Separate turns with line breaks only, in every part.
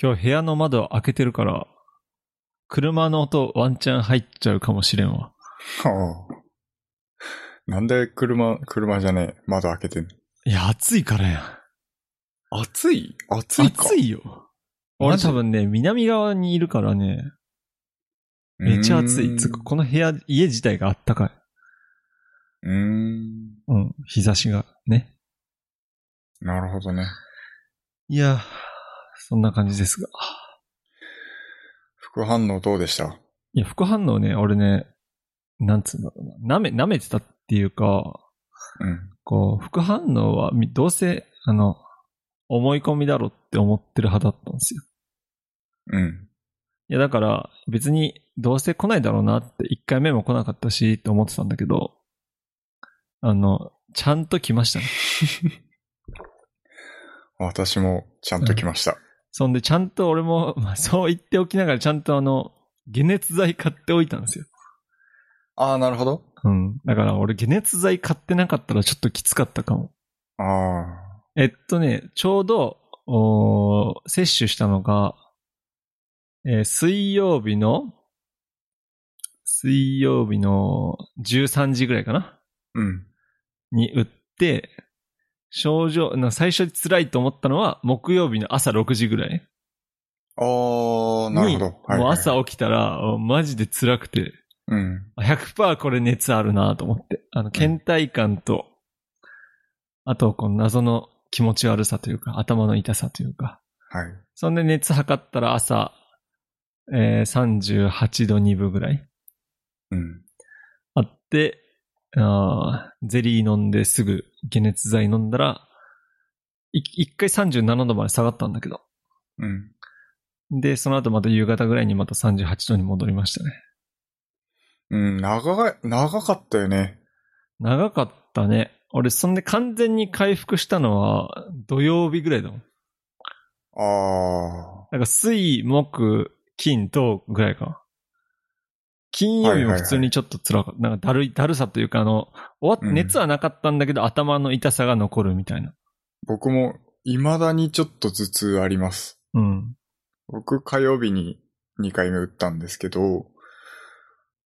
今日部屋の窓開けてるから、車の音ワンチャン入っちゃうかもしれんわ。
はあ。なんで車、車じゃねえ。窓開けてんの？
いや、暑いからや。
暑い？暑いか
暑いよ。俺多分ね、南側にいるからね、めっちゃ暑い。つうか、この部屋、家自体があったかい。
うーん。
うん、日差しがね。
なるほどね。
いや、そんな感じですが。
副反応どうでした？
いや、副反応ね、俺ね、なんつうんだろうな。舐め、舐めてたっていうか、
うん。
こう、副反応は、みどうせ、あの、思い込みだろって思ってる派だったんですよ。
うん。
いや、だから、別に、どうせ来ないだろうなって、一回目も来なかったし、って思ってたんだけど、あの、ちゃんと来ましたね。
私もちゃんと来ました。
そんで、ちゃんと俺も、まあ、そう言っておきながら、ちゃんとあの、解熱剤買っておいたんですよ。
ああ、なるほど。
うん。だから、俺、解熱剤買ってなかったらちょっときつかったかも。
ああ。
えっとね、ちょうど、おー接種したのが、えー水曜日の、水曜日の13時ぐらいかな？
うん。
に打って、症状、な最初に辛いと思ったのは木曜日の朝6時ぐらい
ああ、なるほど。
にもう朝起きたら、おマジで辛くて、
うん。
100%これ熱あるなと思って。あの、倦怠感と、あと、この謎の気持ち悪さというか、頭の痛さというか。
はい。
そんで熱測ったら朝、えー、38度2分ぐらい
うん。
あって、あーゼリー飲んですぐ解熱剤飲んだら、い一回37度まで下がったんだけど。
うん。
で、その後また夕方ぐらいにまた38度に戻りましたね。
うん、長い、長かったよね。
長かったね。俺、そんで完全に回復したのは土曜日ぐらいだもん。
ああ。
なんか水、木、金、土ぐらいか。金曜日も普通にちょっと辛かった。なんかだるい、だるさというか、あの、終わっ
うん
熱はなかったんだけど、頭の痛さが残るみたいな。
僕も未だにちょっと頭痛あります。
うん。
僕火曜日に2回目打ったんですけど、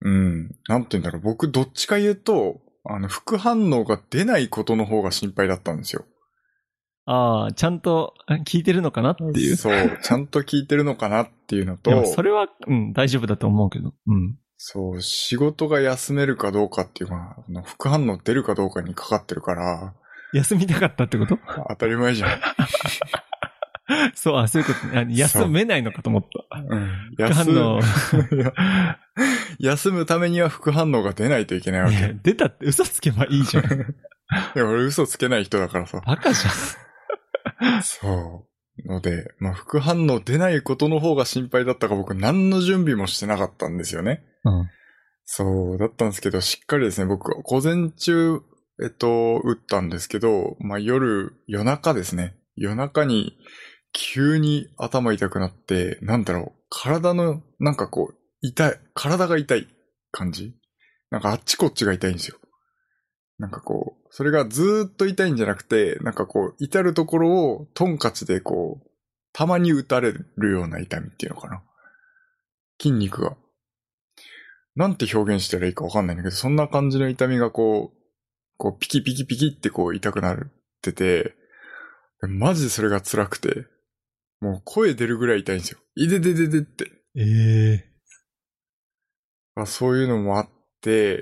うん、なんて言うんだろう。僕どっちか言うと、あの、副反応が出ないことの方が心配だったんですよ。
ああ、ちゃんとあ聞いてるのかなっていう。
そう、ちゃんと聞いてるのかなっていうのと、
それは、うん、大丈夫だと思うけど。うん。
そう、仕事が休めるかどうかっていうのは、副反応出るかどうかにかかってるから、
休みたかったってこと？
当たり前じゃん。
そう、あ、そういうことね。あ休めないのかと思った。
うん、
副反応。
休むためには副反応が出ないといけないわけ。
出たって嘘つけばいいじゃん。
いや、俺嘘つけない人だからさ。
バカじ
そう。ので、まあ、副反応出ないことの方が心配だったから僕何の準備もしてなかったんですよね。
うん。
そう、だったんですけど、しっかりですね、僕、午前中、えっと、打ったんですけど、まあ、夜、夜中ですね。夜中に、急に頭痛くなって、なんだろう、体の、なんかこう、痛い、体が痛い感じなんかあっちこっちが痛いんですよ。なんかこう、それがずーっと痛いんじゃなくて、なんかこう、至るところをトンカチでこう、たまに打たれるような痛みっていうのかな。筋肉が。なんて表現したらいいかわかんないんだけど、そんな感じの痛みがこう、こう、ピキピキピキってこう痛くなってて、マジでそれが辛くて、もう声出るぐらい痛いんですよ。いででででって。
ええ
まあ、そういうのもあって、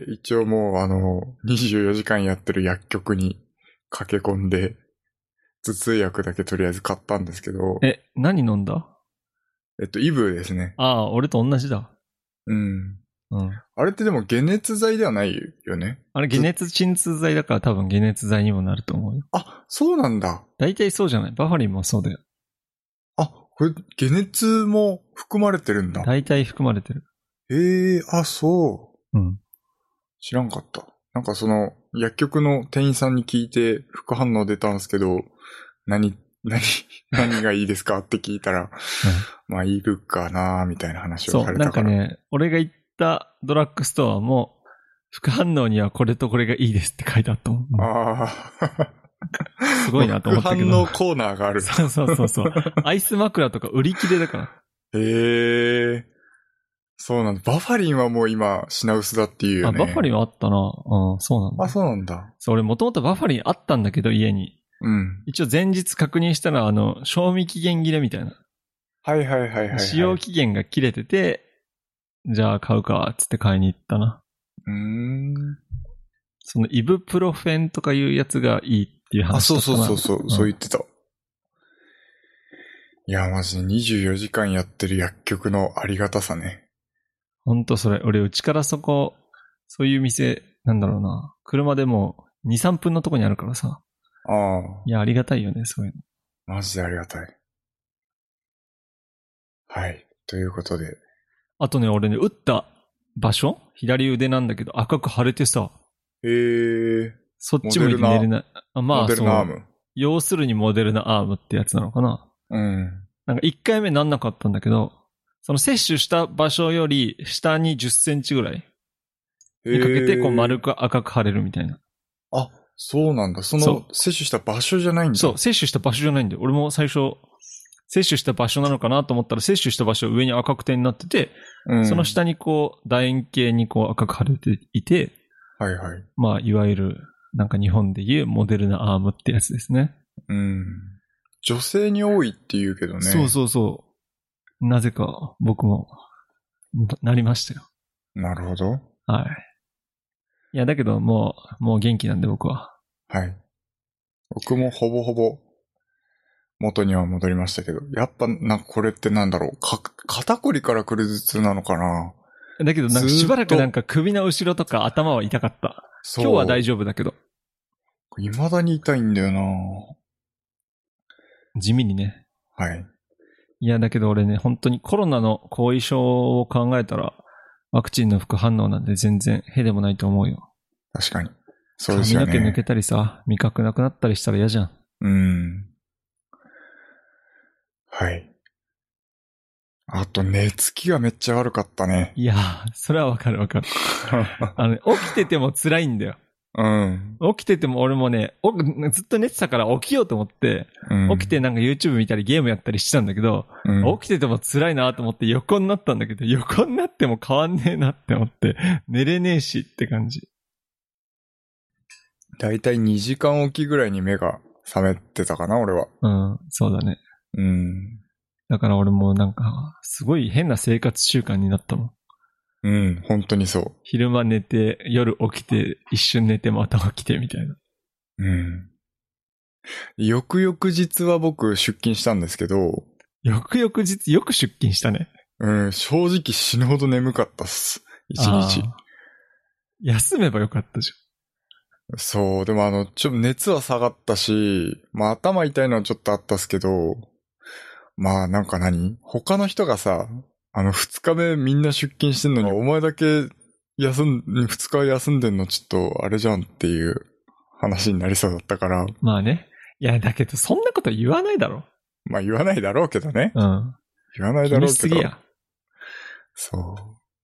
一応もうあの、24時間やってる薬局に駆け込んで、頭痛薬だけとりあえず買ったんですけど、
え、何飲んだ？
えっと、イブですね。
ああ、俺と同じだ。
うん。
うん。
あれってでも解熱剤ではないよね？
あれ、解熱鎮痛剤だから多分解熱剤にもなると思うよ。
あ、そうなんだ。
大体そうじゃない？バファリンもそうだよ。
あ、これ、解熱も含まれてるんだ。
大体含まれてる。
ええあ、そう。
うん。
知らんかった。なんかその、薬局の店員さんに聞いて副反応出たんですけど、何、何、何がいいですかって聞いたら、まあ、イブかなみたいな話を
そう、なん
されたから。
かね、俺が行ったドラッグストアも、副反応にはこれとこれがいいですって書いてあったもん。
ああ、
すごいなと思ったけど。
副反応コーナーがある。
そうそうそうそう。アイス枕とか売り切れだから。
へえ。そうなんだ。バファリンはもう今、品薄だっていうよ
あ、
ね。
バファリンはあったな。うん、そうなんだ。
あ、そうなんだ。
そう、俺もともとバファリンあったんだけど、家に。
うん。
一応前日確認したら、あの、賞味期限切れみたいな。
はいはいはいはい、はい。
使用期限が切れてて、じゃあ買うか、つって買いに行ったな。
うーん。
そのイブプロフェンとかいうやつがいいっていう話
あ、そうそうそうそう、
ん
そう言ってた。いや、マジで24時間やってる薬局のありがたさね。
ほんとそれ、俺うちからそこ、そういう店、なんだろうな。車でも2、3分のとこにあるからさ。
ああ、
いや、ありがたいよね、そういうの。
マジでありがたい。はい。ということで。
あとね、俺ね、打った場所？左腕なんだけど赤く腫れてさ、
えー、
そっち向いて寝れない。あまあ、
モデルナアー
そう
ム。
要するにモデルナアームってやつなのかな。
うん。
なんか1回目なんなかったんだけど、その接種した場所より下に10センチぐらいにかけて、こう丸く赤く腫れるみたいな。
あ、そうなんだ。そ
そ
の、接種した場所じゃないんだ。
そう、接種した場所じゃないんだよ。俺も最初、接種した場所なのかなと思ったら、接種した場所上に赤く点になってて、
うん。
その下にこう、楕円形にこう赤く腫れていて、
はいはい。
まあ、いわゆる、なんか日本でいうモデルナアームってやつですね。
うん。女性に多いって言うけどね。
そうそうそう。なぜか僕も、ななりましたよ。
なるほど。
はい。いや、だけどもう、もう元気なんで僕は。
はい。僕もほぼほぼ元には戻りましたけど、やっぱなんかこれってなんだろう、か、肩こりから来る頭痛なのかな
だけどなんかしばらくなんか首の後ろとか頭は痛かった。
そう。
今日は大丈夫だけど。
未だに痛いんだよな
地味にね。
はい。
いや、だけど俺ね、本当にコロナの後遺症を考えたら、ワクチンの副反応なんて全然へでもないと思うよ。
確かに。そうですよね。
髪の毛抜けたりさ、味覚なくなったりしたら嫌じゃん。
うん。はい。あと、寝つきがめっちゃ悪かったね。
いやー、それはわかるわかる。あのね、起きてても辛いんだよ。
うん。
起きてても俺もね、おずっと寝てたから起きようと思って、
うん
起きてなんか YouTube 見たりゲームやったりしてたんだけど、
うん
起きてても辛いなと思って横になったんだけど、横になっても変わんねえなって思って、寝れねえしって感じ。
だいたい2時間おきぐらいに目が覚めてたかな、俺は。
うん、そうだね。
うん。
だから俺もなんか、すごい変な生活習慣になったもん。
うん、本当にそ
昼間寝て、夜起きて、一瞬寝てまた起きてみたいな。
う。うん。翌々日は僕出勤したんですけど、
翌々日？よく出勤したね。
うん、正直死ぬほど眠かったっす。一日。
休めばよかったじ
そう、でもあの、ちょっと熱は下がったし、まあ頭痛いのはちょっとあったっすけど、まあなんか何？他の人がさ、あの二日目みんな出勤してんのに、お前だけ休ん、二日休んでんのちょっとあれじゃんっていう話になりそうだったから。
まあね。いや、だけどそんなこと言わないだろ。
まあ言わないだろうけどね。
うん。
言わない
気
だろうけど。
すぎや。
そう。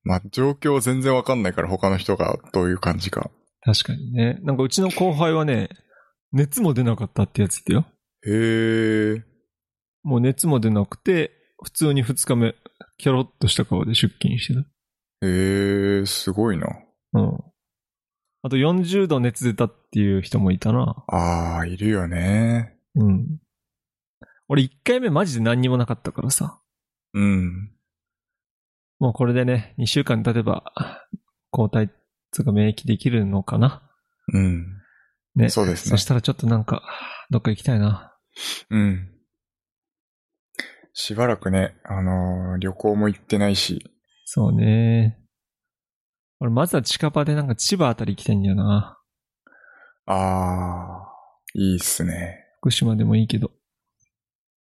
まあ状況全然わかんないから他の人がどういう感じか。
確かにね。なんかうちの後輩はね、熱も出なかったってやつってよ。
へえ。
もう熱も出なくて、普通に二日目、キョロッとした顔で出勤してた。
へえ、すごいな。
うん。あと40度熱出たっていう人もいたな。
ああ、いるよね。
うん。俺1回目マジで何にもなかったからさ。
うん。
もうこれでね、2週間経てば、抗体つうか免疫できるのかな。
うん。
ね。
そうですね
そしたらちょっとなんか、どっか行きたいな。
うん。しばらくね、あのー旅行も行ってないし。
そうね。俺まずは近場でなんか千葉あたり行きたいんだよな。
ああ、いいっすね。
福島でもいいけど。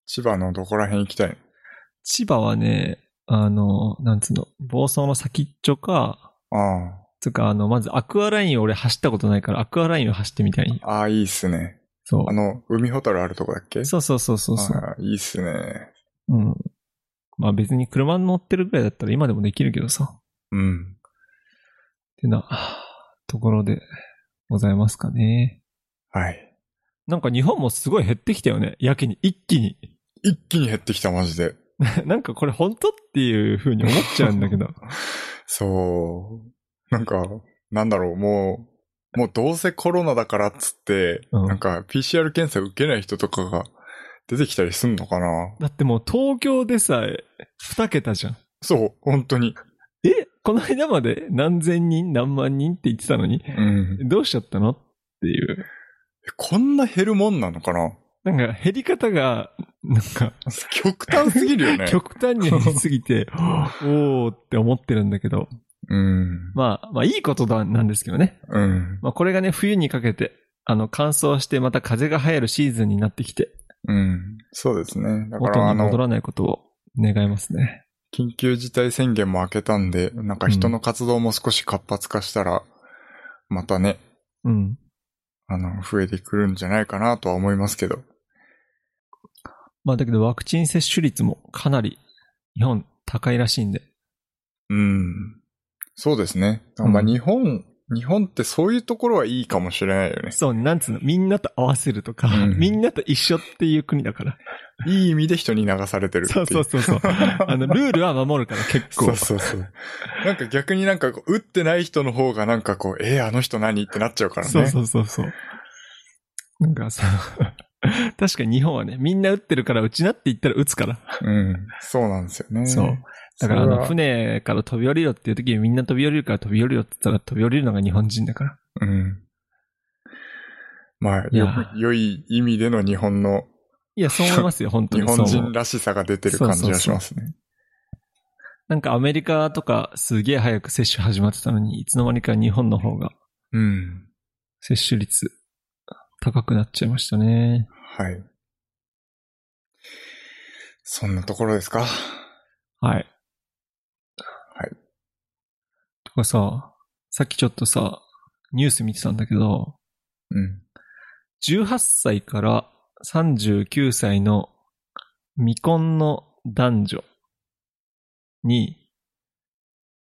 千葉のどこら辺行きたい？
千葉はね、あの、なんつうの、房総の先っちょか、
あ
つうかあの、まずアクアラインを俺走ったことないから、アクアラインを走ってみたい。
あ、ああ、いいっすね。
そう
あ。の、海ホタルあるとこだっけ？
そうそうそうそうそう。
あーいいっすね。
うん。まあ別に車に乗ってるぐらいだったら今でもできるけどさ。
うん。
ってな、ところでございますかね。
はい。
なんか日本もすごい減ってきたよね。やけに、一気に。
一気に減ってきた、マジで。
なんかこれ本当っていう風に思っちゃうんだけど。
そう。なんか、なんだろう、もう、もうどうせコロナだからっつって、
うん
なんか PCR 検査受けない人とかが出てきたりすんのかな？
だってもう東京でさえ二桁じゃん。
そう、本当に。
え？この間まで何千人何万人って言ってたのに、
うん。
どうしちゃったのっていう。
えこんな減るもんなのかな？
なんか減り方が、なんか、
極端すぎるよね。
極端に減りすぎて、おーって思ってるんだけど、
うん。
まあ、まあいいことだなんですけどね。
うん。
まあこれがね、冬にかけて、あの、乾燥してまた風が流行るシーズンになってきて、
うん。そうですね。だか
元
らあの、
に戻らないことを願いますね。
緊急事態宣言も明けたんで、なんか人の活動も少し活発化したら、またね、
うん。
あの、増えてくるんじゃないかなとは思いますけど。
まあだけどワクチン接種率もかなり日本高いらしいんで。
うん。そうですね。
うん
まあ日本、日本ってそういうところはいいかもしれないよね。
そう、なんつうの、みんなと合わせるとか、
うん
みんなと一緒っていう国だから。
いい意味で人に流されてるってい
そうそうそうそう。あの、ルールは守るから結構。
そうそうそう。なんか逆になんかこう、打ってない人の方がなんかこう、えー、あの人何ってなっちゃうからね。
そうそうそうそう。なんかさ、確かに日本はね、みんな打ってるから、うちなって言ったら打つから。
うん。そうなんですよね。
そう。だからあの、船から飛び降りろっていう時にみんな飛び降りるから飛び降りろって言ったら飛び降りるのが日本人だから。
うん。まあ、よく、良い意味での日本の、
いや、そう思いますよ、本当
日
に。そう思う
本人らしさが出てる感じがしますね。
なんかアメリカとかすげえ早く接種始まってたのに、いつの間にか日本の方が
うん。
接種率高くなっちゃいましたね。
はい。そんなところですか
はい。
はい。
とかさ、さっきちょっとさ、ニュース見てたんだけど、
うん。
18歳から39歳の未婚の男女に、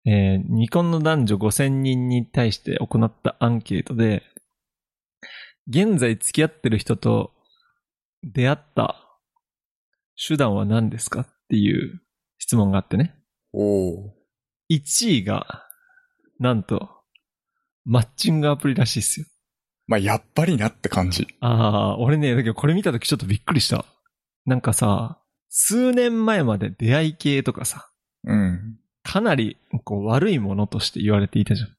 えー未婚の男女5000人に対して行ったアンケートで、現在付き合ってる人と出会った手段は何ですかっていう質問があってね。
おー。
1位が、なんと、マッチングアプリらしいっすよ。
まあ、やっぱりなって感じ。
ああ、俺ね、だけどこれ見たときちょっとびっくりした。なんかさ、数年前まで出会い系とかさ、
うん。
かなりこう悪いものとして言われていたじゃん。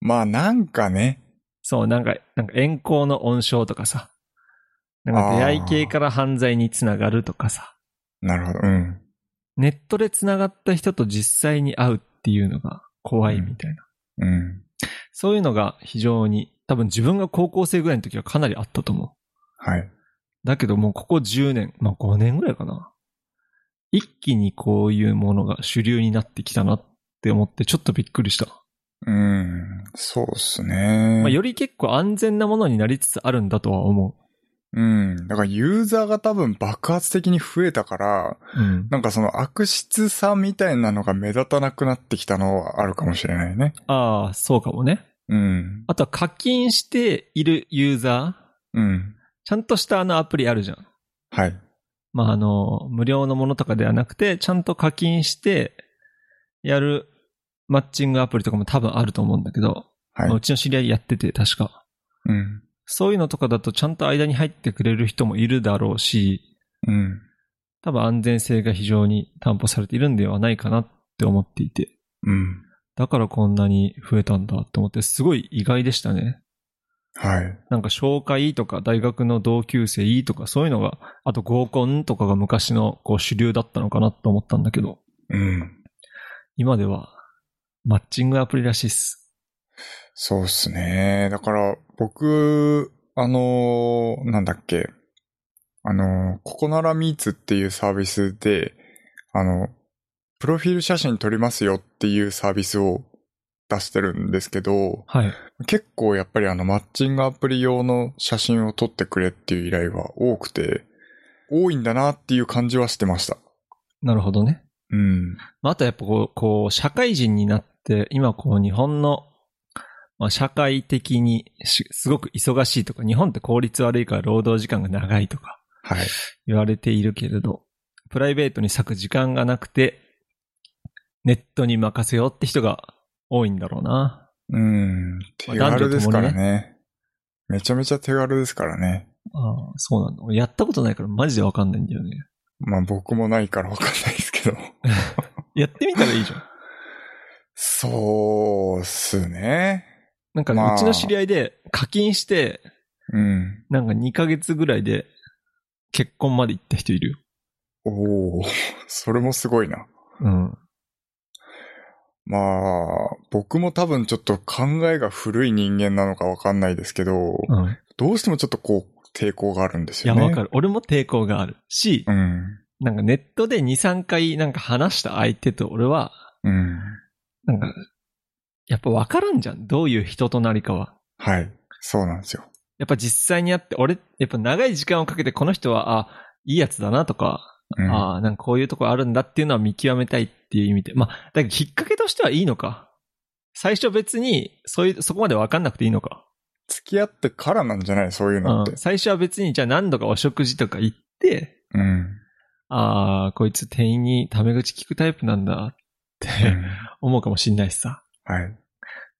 まあ、なんかね。
そう、なんか、なんか遠行の温床とかさ、なんか出会い系から犯罪につながるとかさ、
なるほど。うん。
ネットでつながった人と実際に会うっていうのが怖いみたいな。
うん。
そういうのが非常に、多分自分が高校生ぐらいの時はかなりあったと思う。
はい。
だけどもうここ10年、まあ5年ぐらいかな。一気にこういうものが主流になってきたなって思ってちょっとびっくりした。
うん。そうっすね。
まあ、より結構安全なものになりつつあるんだとは思
うん。だからユーザーが多分爆発的に増えたから、
う。うん。
なんかその悪質さみたいなのが目立たなくなってきたのはあるかもしれないね。
ああ、そうかもね。
うん。
あとは課金しているユーザー？
うん。
ちゃんとしたあのアプリあるじゃん。
はい。
まあ、あの、無料のものとかではなくて、ちゃんと課金してやるマッチングアプリとかも多分あると思うんだけど、
はい
まあう。ちの知り合いやってて確か。
うん。
そういうのとかだとちゃんと間に入ってくれる人もいるだろうし、
うん。
多分安全性が非常に担保されているんではないかなって思っていて。
うん。
だからこんなに増えたんだって思って、すごい意外でしたね。
はい。
なんか紹介とか大学の同級生とかそういうのが、あと合コンとかが昔のこう主流だったのかなと思ったんだけど、
うん。
今ではマッチングアプリらしいっす。
そうっすね。だから、僕、あのーなんだっけ。あのーここならミーツっていうサービスで、あの、プロフィール写真撮りますよっていうサービスを出してるんですけど、
はい。
結構やっぱりあのマッチングアプリ用の写真を撮ってくれっていう依頼は多くて、多いんだなっていう感じはしてました。
なるほどね。
うん。
まあ、あとやっぱこう、こう、社会人になって、今こう日本のまあ、社会的にしすごく忙しいとか、日本って効率悪いから労働時間が長いとか
はい。
言われているけれど、プライベートに割く時間がなくて、ネットに任せようって人が多いんだろうな。
うん。手軽ですからね。めちゃめちゃ手軽ですからね。
ああ、そうなんだ。俺やったことないからマジでわかんないんだよね。
まあ僕もないからわかんないですけど。
やってみたらいいじゃん。
そうっすね。
なんかうちの知り合いで課金して、
うん。
なんか2ヶ月ぐらいで結婚まで行った人いるよ。
おお それもすごいな。
うん。
まあ、僕も多分ちょっと考えが古い人間なのかわかんないですけど、
うん。
どうしてもちょっとこう、抵抗があるんです
いや、
よね。
わかる。俺も抵抗がある。し、
うん。
なんかネットで2、3回なんか話した相手と俺は、
うん。
なんか、やっぱわからんじゃん。どういう人となりかは。
はい。そうなんですよ。
やっぱ実際に会って、俺、やっぱ長い時間をかけてこの人は、あ、いいやつだなとか、
うん、
ああ、なんかこういうとこあるんだっていうのは見極めたいっていう意味で。まあ、だけどきっかけとしてはいいのか。最初別に、そういう、そこまでわかんなくていいのか。
付き合ってからなんじゃない？そういうのって
うん。。最初は別に、じゃあ何度かお食事とか行って、
うん。
ああ、こいつ店員にタメ口聞くタイプなんだって
うん
思うかもしんないしさ。
はい。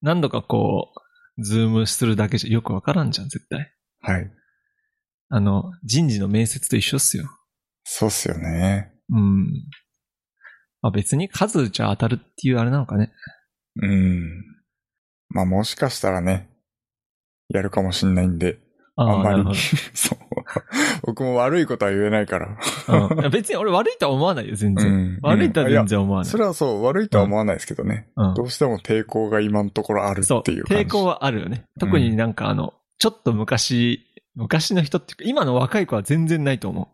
何度かこう、ズームするだけじゃよくわからんじゃん、絶対。
はい。
あの、人事の面接と一緒っすよ。
そうっすよね。
うん。まあ別に数じゃ当たるっていうあれなのかね。
うん。まあもしかしたらね、やるかもしんないんで、
あ
あんまり。そう。僕も悪いことは言えないから。
うん別に俺悪いとは思わないよ、全然。
うん
悪いとは全然思わない。
それはそう、悪いとは思わないですけどね。
うん
どうしても抵抗が今のところあるっていう感じ。
抵抗はあるよね。特になんかあの、ちょっと昔、昔の人っていうか、今の若い子は全然ないと思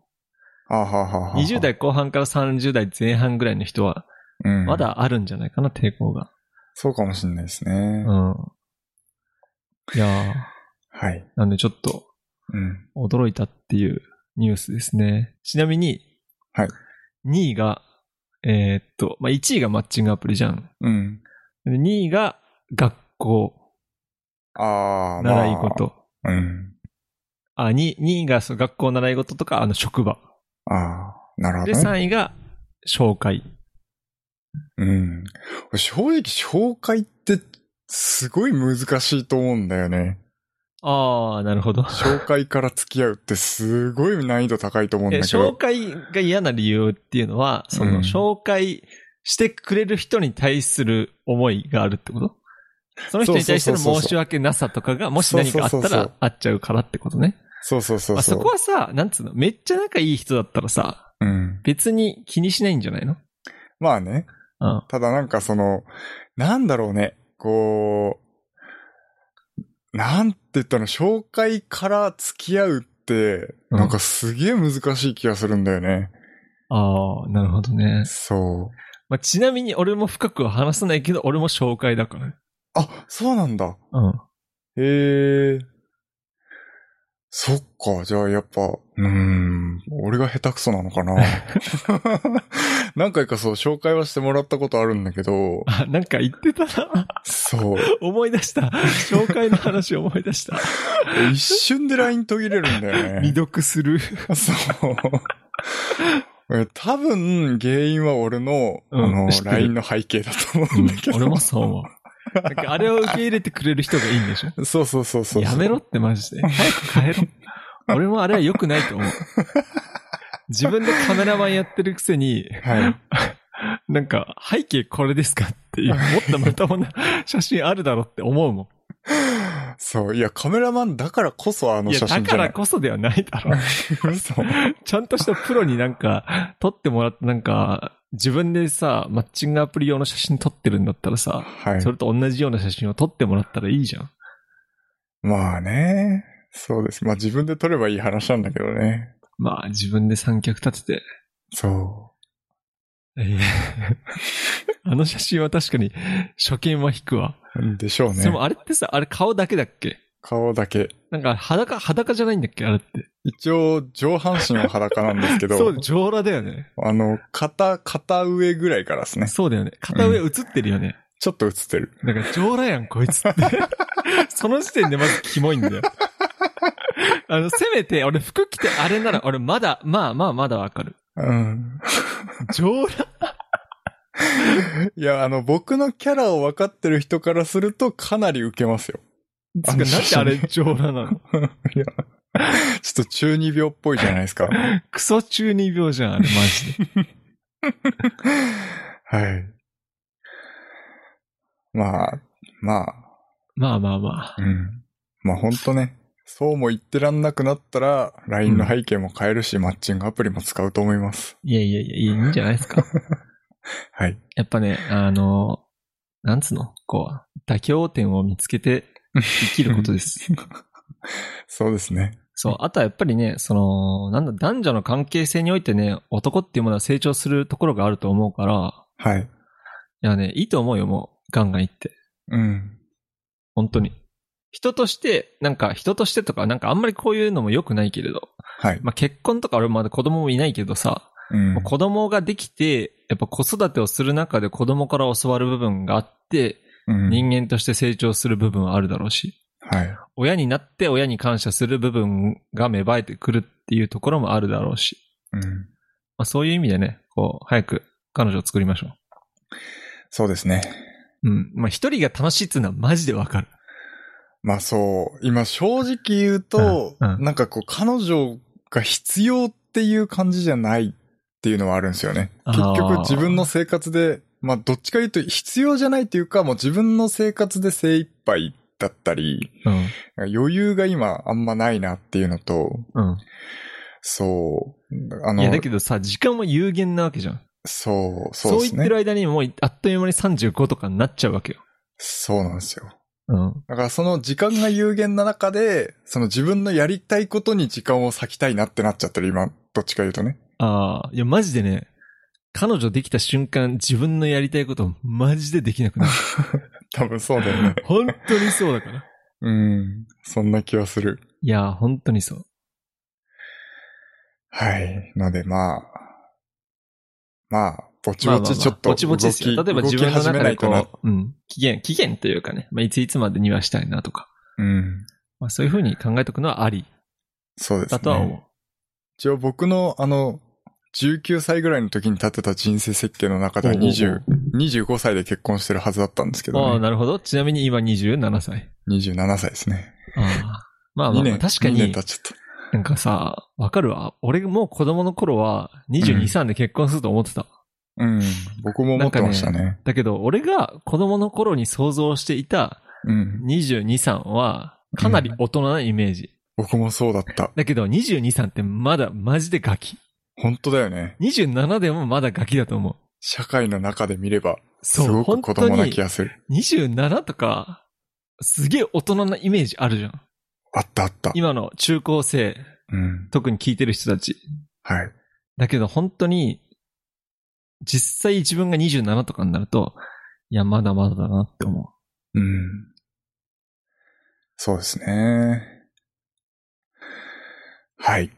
あはははは
う。20代後半から30代前半ぐらいの人は、
うん
まだあるんじゃないかな、抵抗が。
そうかもしれないですね。
うん。いやー、
はい。
なんでちょっと、
うん。
驚いたっていうニュースですね。ちなみに、
はい。
2位が、えーっと、まあ、1位がマッチングアプリじゃん。
うん。
で2位が学校、
ああ、まあ。
習い事。
うん。
あ、2, 2位がそう学校習い事とか、あの、職場。
ああ、なるほ
で、
ど、ね。
3位が紹介。
うん。正直、紹介って、すごい難しいと思うんだよね。
ああ、なるほど。
紹介から付き合うってすごい難易度高いと思うん
え
だけど。
紹介が嫌な理由っていうのは、その、
うん
紹介してくれる人に対する思いがあるってこと？その人に対しての申し訳なさとかが、もし何かあったらあっちゃうからってことね。
そうそうそう
まあ、
そう。
そこはさ、なんつうの、めっちゃ仲いい人だったらさ、
うん。
別に気にしないんじゃないの？
まあね。
うん。
ただなんかその、なんだろうね。こう、なんて言ったの、紹介から付き合うって、
うん
なんかすげえ難しい気がするんだよね。
ああ、なるほどね。
そう。
まあ、ちなみに俺も深くは話さないけど、俺も紹介だからね。
あ、そうなんだ。
うん。
へえ。そっか、じゃあやっぱ、うーん、俺が下手くそなのかな。何回かそう、紹介はしてもらったことあるんだけど、
あ、なんか言ってたな。
そう、
思い出した。紹介の話思い出した。
一瞬で LINE 途切れるんだよね。
未読する。
そう。え 多分、原因は俺の、
うん
あの LINE の背景だと思うんだけど。
俺もそう思う。なんかあれを受け入れてくれる人がいいんでしょ？
そうそうそうそう。
やめろってマジで。早く帰ろ。俺もあれは良くないと思う。自分でカメラマンやってるくせに、
はい。
なんか背景これですか？っていう、もっとまともな写真あるだろって思うも
そう。いや、カメラマンだからこそあ
ん。
の
いや、だか
写真じゃない。
らこそではないだろ。
そう。
ちゃんとしたプロになんか、撮ってもらってなんか、自分でさ、マッチングアプリ用の写真撮ってるんだったらさ、
はい
そ。れと同じような写真を撮ってもらったらいいじゃん。
まあね。そうです。まあ自分で撮ればいい話なんだけどね。
まあ、自分で三脚立てて。
そ
ええ あの写真は確かに初見は引くわ。
う。でしょうね。
でもあれってさ、あれ顔だけだっけ？
顔だけ。
なんか裸、裸じゃないんだっけ？あれって。
一応、上半身は裸なんですけど、
そう、上裸だよね。
あの、肩、肩上ぐらいからですね。
そうだよね。片上映ってるよね。
ちょっと映ってる。
だから、上裸やん、こいつって。その時点でまずキモいんだよ。あの、せめて、俺服着てあれなら、俺まだ、まあまあまだわかる。
うん。
上裸
いや、あの、僕のキャラを分かってる人からするとかなり受けますよ。
つうか、なんであれ上裸なの？
いや、ちょっと中二病っぽいじゃないですか。
クソ中二病じゃん、あれ、マジで。
はい。まあ、まあ、
まあまあまあ。
うん。まあほんとね、そうも言ってらんなくなったら、LINE の背景も変えるし、マッチングアプリも使うと思います。
いやいやいや、いいんじゃないですか。
はい。
やっぱね、あの、なんつうの？こう、妥協点を見つけて生きることです。
そうですね。
そう。あとはやっぱりね、その、なんだ、男女の関係性においてね、男っていうものは成長するところがあると思うから、
はい。
いやね、いいと思うよ、もう。ガンガン言って。
うん。
本当に。人として、なんか人としてとか、なんかあんまりこういうのも良くないけれど、
はい。
まあ結婚とか俺まだ子供もいないけどさ、
うん
子供ができて、やっぱ子育てをする中で子供から教わる部分があって、
うん
人間として成長する部分はあるだろうし、
はい。
親になって親に感謝する部分が芽生えてくるっていうところもあるだろうし、
うん。
まあそういう意味でね、こう、早く彼女を作りましょ
そうですね。
う。うん。まあ一人が楽しいっていうのはマジでわかる。
まあそう、今正直言うと、
うんうん
なんかこう彼女が必要っていう感じじゃないっていうのはあるんですよね。結局自分の生活で、まあどっちか言うと必要じゃないっていうか、もう自分の生活で精一杯だったり、
うん。
余裕が今あんまないなっていうのと、
うん。
そう、あの、
いや、だけどさ、時間も有限なわけじゃん。
そう、そう
そう
ですね。
言ってる間にもうあっという間に35とかになっちゃうわけよ。
そうなんですよ。
うん。
だからその時間が有限な中で、その自分のやりたいことに時間を割きたいなってなっちゃってる今、どっちか言うとね。
ああ、いや、マジでね、彼女できた瞬間、自分のやりたいことマジでできなくなる。
多分そうだよね。
本当にそうだから。
うん。そんな気はする。
いや、本当にそう。
はい。のでまあ、まあ、ぼち
まあまあまあ
ぼちちょっと
ぼちぼちですよ。例えば自分の中でこう、うん、期限、期限というかね、まあ、いついつまでにはしたいなとか、
うん。
まあ、そういうふうに考えておくのはあり
そうですね。
だとは思う。
一応僕のあの、19歳ぐらいの時に立てた人生設計の中では20、25歳で結婚してるはずだったんですけ
ああ、
どね。
なるほど。ちなみに今27歳。
27歳ですね。
ああ。まあま
2
あまあ、
年、
確か
2年
に
経、っちゃった。
なんかさ、わかるわ。俺もう子供の頃は22、
うん
3で結婚すると思ってた。
うん。僕も思ってました
なん
ね。
だけど、俺が子供の頃に想像していた
うん。
22、3は、かなり大人なイメージ。
僕もそうだった。
だけど、22、3ってまだマジでガキ？
本当だよね。
27でもまだガキだと思う。
社会の中で見れば、す
そう
ごく子供な気がする。
27とか、すげえ大人なイメージあるじゃん。
あったあった。
今の中高生、
うん。
特に聞いてる人たち。
はい。
だけど本当に、実際自分が27とかになると、いや、まだまだだなって思
うん。そうですね。はい。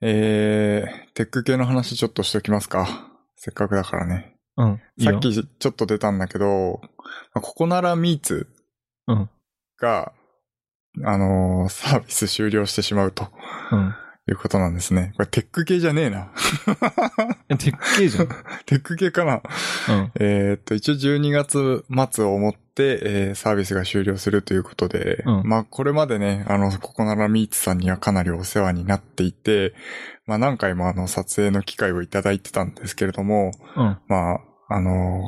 えー、テック系の話ちょっとしときますか。せっかくだからね。
う。うん。いいよ
さっきちょっと出たんだけど、まあここならミーツ
うん。
が、あのーサービス終了してしまうと
うん。
いうことなんですね。これテック系じゃねえな。
えテック系じゃん。
テック系かな。
うん。
えーっと、一応12月末をもって、えーサービスが終了するということで、
うん
まあこれまでね、あの、ここならミーツさんにはかなりお世話になっていて、まあ何回もあの撮影の機会をいただいてたんですけれども、
うん。
まあ、あの、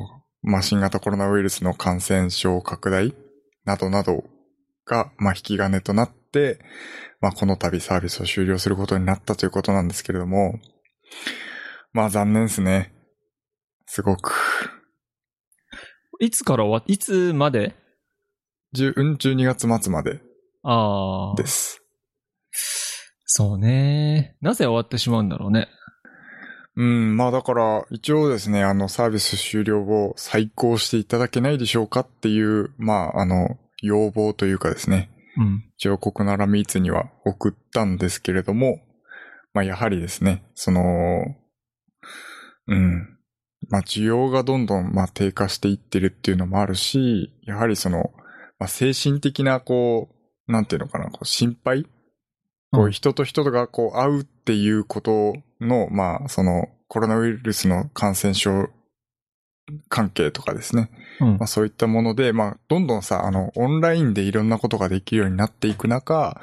まあ新型コロナウイルスの感染症拡大などなどが、まあ引き金となって、まあこの度サービスを終了することになったということなんですけれども、まあ残念ですね。すごく。
いつから終わっ、いつまで
？10うん12月末まで
ああ。
です。
そうね。なぜ終わってしまうんだろうね。
うん、まあだから、一応ですね、あの、サービス終了後、再考していただけないでしょうかっていう、まあ、あの、要望というかですね、
うん。
一応、コクナラミーツには送ったんですけれども、まあ、やはりですね、その、うん、まあ需要がどんどんまあ低下していってるっていうのもあるし、やはりその、まあ精神的なこう、なんていうのかな、こう心配？こ
う
うん人と人がこう会うっていうことの、まあそのコロナウイルスの感染症関係とかですね。
うん
まあそういったもので、まあどんどんさ、あの、オンラインでいろんなことができるようになっていく中、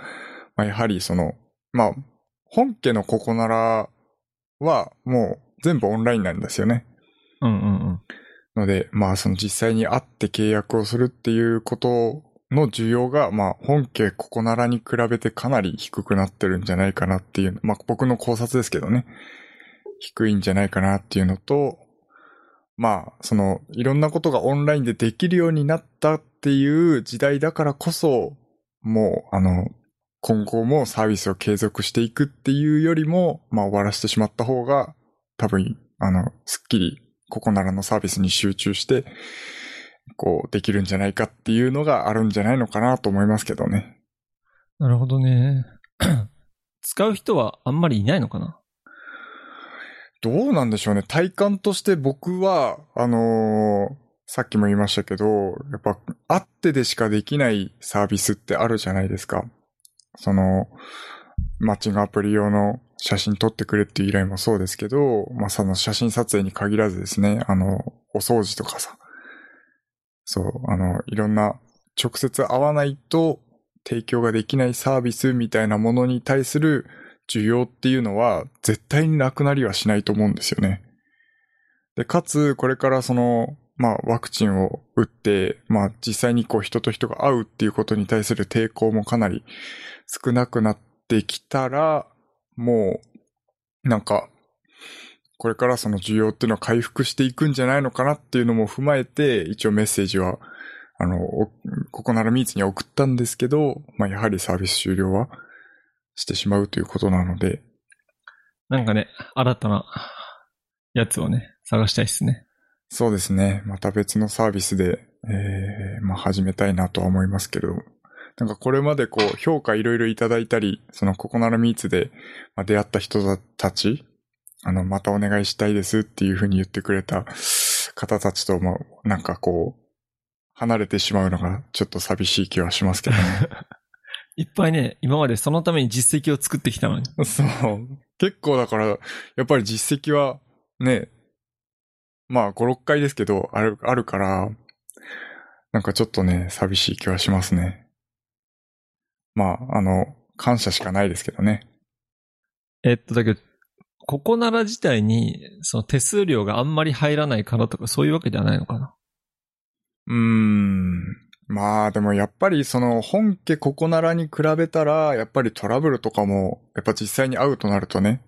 まあやはりその、まあ、本家のココナラはもう全部オンラインなんですよね。
うんうんうん。
ので、まあその実際に会って契約をするっていうことの需要が、まあ本家ココナラに比べてかなり低くなってるんじゃないかなっていう、まあ僕の考察ですけどね。低いんじゃないかなっていうのと、まあそのいろんなことがオンラインでできるようになったっていう時代だからこそ、もうあの、今後もサービスを継続していくっていうよりも、まあ終わらせてしまった方が、多分、あの、すっきりココナラのサービスに集中して、こう、できるんじゃないかっていうのがあるんじゃないのかなと思いますけどね。
なるほどね。使う人はあんまりいないのかな？
どうなんでしょうね。体感として僕は、あのーさっきも言いましたけど、やっぱ、会ってでしかできないサービスってあるじゃないですか。その、マッチングアプリ用の写真撮ってくれっていう依頼もそうですけど、まあ、その写真撮影に限らずですね、あの、お掃除とかさ、そう、あの、いろんな直接会わないと提供ができないサービスみたいなものに対する需要っていうのは絶対になくなりはしないと思うんですよね。で、かつ、これからその、まあ、ワクチンを打って、まあ、実際にこう人と人が会うっていうことに対する抵抗もかなり少なくなってきたら、もう、なんか、これからその需要っていうのは回復していくんじゃないのかなっていうのも踏まえて、一応メッセージは、あの、ここならミーツには送ったんですけど、まあ、やはりサービス終了はしてしまうということなので、
なんかね、新たなやつをね、探したいですね。
そうですね。また別のサービスで、えー、まあ始めたいなとは思いますけれども。なんかこれまでこう評価いろいろいただいたり、そのココナラミーツでまあ出会った人たち、あの、またお願いしたいですっていうふうに言ってくれた方たちとも、なんかこう、離れてしまうのがちょっと寂しい気はしますけどね。
いっぱいね、今までそのために実績を作ってきたのに。
そう。結構だから、やっぱり実績はね、まあ5、6回ですけど、ある、あるから、なんかちょっとね、寂しい気はしますね。まあ、あの、感謝しかないですけどね。
えっと、だけど、ココナラ自体に、その手数料があんまり入らないからとか、そういうわけではないのかな。
うーん。まあでもやっぱりその本家ココナラに比べたら、やっぱりトラブルとかも、やっぱ実際に会うとなるとね、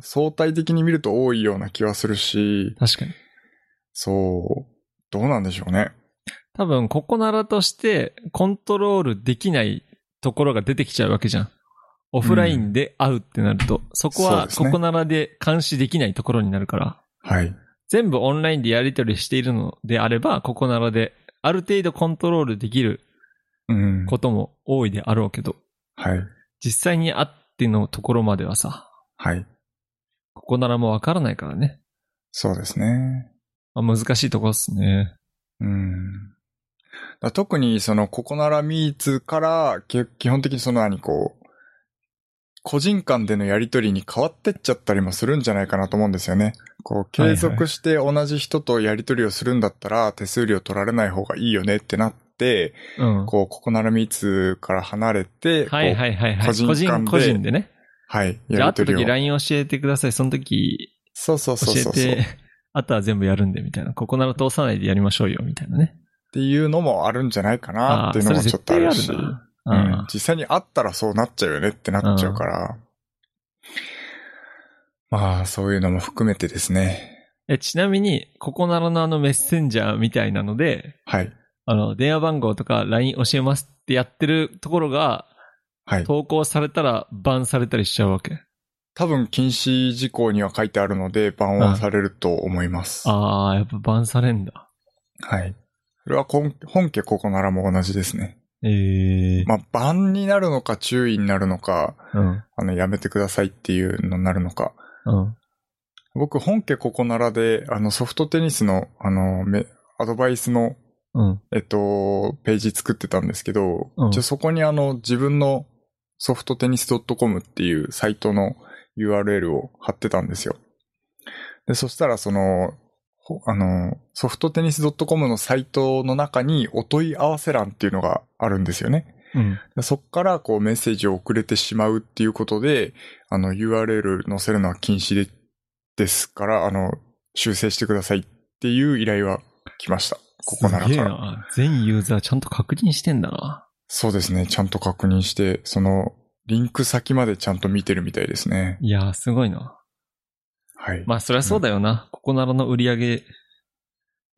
相対的に見ると多いような気はするし、
確かに。
そう、どうなんでしょうね。
多分、ココナラとしてコントロールできないところが出てきちゃうわけじゃん。オフラインで会うってなると、そこは
そうですね
ココナラで監視できないところになるから、
はい。
全部オンラインでやり取りしているのであれば、ココナラである程度コントロールできる
うん。
ことも多いであろうけど、
はい。
実際に会ってのところまではさ、
はい。
ココナラもわからないからね。
そうですね。
まあ、難しいところですね。
うん。だ特にそのココナラミーツからけ基本的にその何こう、個人間でのやりとりに変わってっちゃったりもするんじゃないかなと思うんですよね。こう、継続して同じ人とやりとりをするんだったら手数料取られない方がいいよねってなって、
うん。
こう、ココナラミーツから離れて、
はいはいはいはい。
個人間で
個人でね。
はい、
じゃあ、会った時
やりとりを。
LINE 教えてください。その時、
そうそうそう。
教えて、あとは全部やるんで、みたいな。ここなら通さないでやりましょうよ、みたいなね。
っていうのもあるんじゃないかなっていうのもちょっとあるし。
それ絶対あるな
うん
あ、
実際に会ったらそうなっちゃうよねってなっちゃうから。まあ、そういうのも含めてですね。
え、ちなみに、ここならのあのメッセンジャーみたいなので、
はい。
あの、電話番号とか LINE 教えますってやってるところが、
はい。
投稿されたらバンされたりしちゃうわけ？
多分禁止事項には書いてあるので、番はされると思います。
ああ、やっぱバンされんだ。
はい。それは本本家ここならも同じですね。
ええ
まあ、番になるのか注意になるのか、
うん。
あの、やめてくださいっていうのになるのか、
うん。
僕本家ここならで、あのソフトテニスの、あの、めアドバイスの、
うん。
えっと、ページ作ってたんですけど、
うん
そこにあの、自分のソフトテニス .com っていうサイトの URL を貼ってたんですよ。で、そしたらその、ほあの、ソフトテニス .com のサイトの中にお問い合わせ欄っていうのがあるんですよね。
うん。
でそっからこうメッセージを送れてしまうっていうことで、あの URL 載せるのは禁止でですから、あの、修正してくださいっていう依頼は来ました。ここなら
すげえ
から。
な。全ユーザーちゃんと確認してんだな。
そうですね。ちゃんと確認して、その、リンク先までちゃんと見てるみたいですね。
いやー、すごいな。
はい。
まあ、そりゃそうだよな。ここならの売り上げ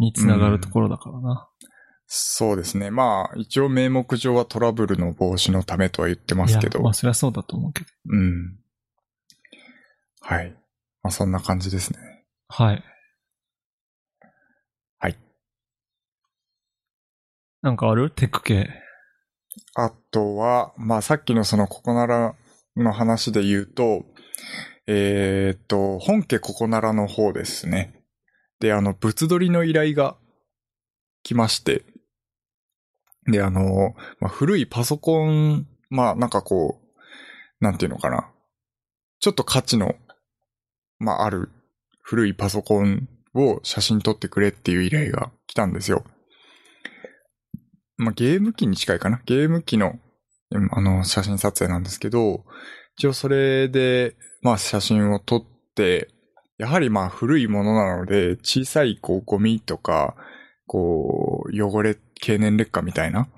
につながるところだからな。
そうですね。まあ、一応名目上はトラブルの防止のためとは言ってますけど。
いやまあ、そりゃそうだと思うけど。
うん。はい。まあ、そんな感じですね。
はい。
はい。
なんかある？テック系。
あとは、まあさっきのそのココナラの話で言うと、えーっと、本家ココナラの方ですね。で、あの、物撮りの依頼が来まして、で、あの、まあ、古いパソコン、まあなんかこう、なんていうのかな。ちょっと価値の、まあある古いパソコンを写真撮ってくれっていう依頼が来たんですよ。まあ、ゲーム機に近いかな。ゲーム機の、あの、写真撮影なんですけど、一応それで、まあ、写真を撮って、やはりまあ、古いものなので、小さい、こう、ゴミとか、こう、汚れ、経年劣化みたいな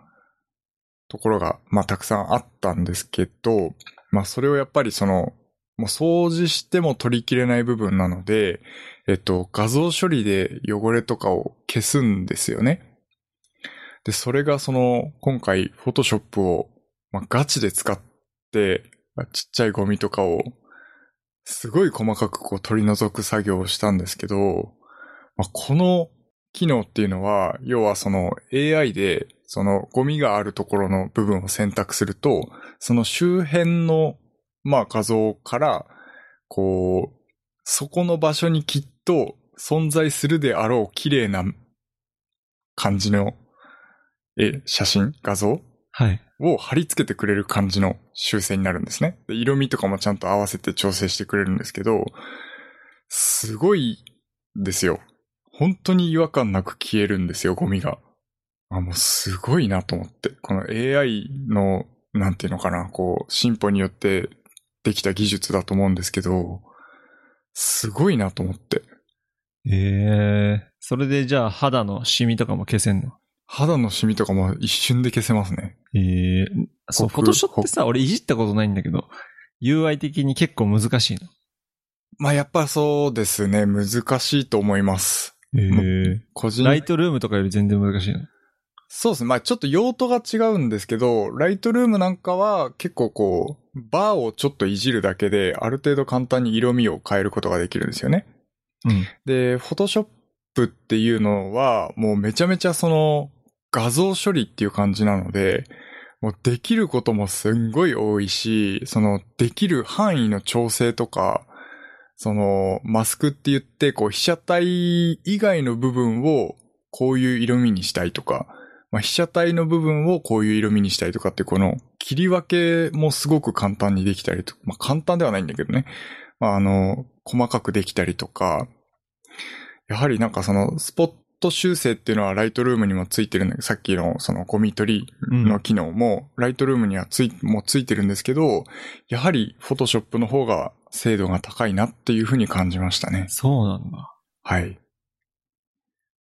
ところが、まあ、たくさんあったんですけど、まあ、それをやっぱりその、もう掃除しても取りきれない部分なので、えっと、画像処理で汚れとかを消すんですよね。で、それがその、今回、フォトショップを、まあ、ガチで使って、ちっちゃいゴミとかを、すごい細かくこう取り除く作業をしたんですけど、まあ、この機能っていうのは、要はその AI で、そのゴミがあるところの部分を選択すると、その周辺の、まあ、画像から、こう、そこの場所にきっと存在するであろう綺麗な感じのえ、写真画像
はい。
を貼り付けてくれる感じの修正になるんですね。で色味とかもちゃんと合わせて調整してくれるんですけど、すごいですよ。本当に違和感なく消えるんですよ、ゴミが。あ、もうすごいなと思って。この AI の、なんていうのかな、こう、進歩によってできた技術だと思うんですけど、すごいなと思って。
ええそれでじゃあ肌のシミとかも消せんの？
肌のシミとかも一瞬で消せますね。
ええそう、フォ
僕
トショーってさ、俺いじったことないんだけど、UI 的に結構難しいの？
まあやっぱそうですね、難しいと思います。
ええ
個人
ライトルームとかより全然難しいの？
そうですね。まあちょっと用途が違うんですけど、ライトルームなんかは結構こう、バーをちょっといじるだけで、ある程度簡単に色味を変えることができるんですよね。
うん。
で、フォトショップっていうのは、もうめちゃめちゃその、画像処理っていう感じなので、もうできることもすんごい多いし、その、できる範囲の調整とか、その、マスクって言って、こう、被写体以外の部分をこういう色味にしたいとか、まあ、被写体の部分をこういう色味にしたいとかって、この切り分けもすごく簡単にできたりと、まあ、簡単ではないんだけどね。まあ、あの、細かくできたりとか、やはりなんかその、スポット修正っていうのはライトルームにもついてるんだけど、さっきのそのゴミ取りの機能も、ライトルームにはつい、もうついてるんですけど、やはりフォトショップの方が精度が高いなっていうふうに感じましたね。
そうなんだ。
はい。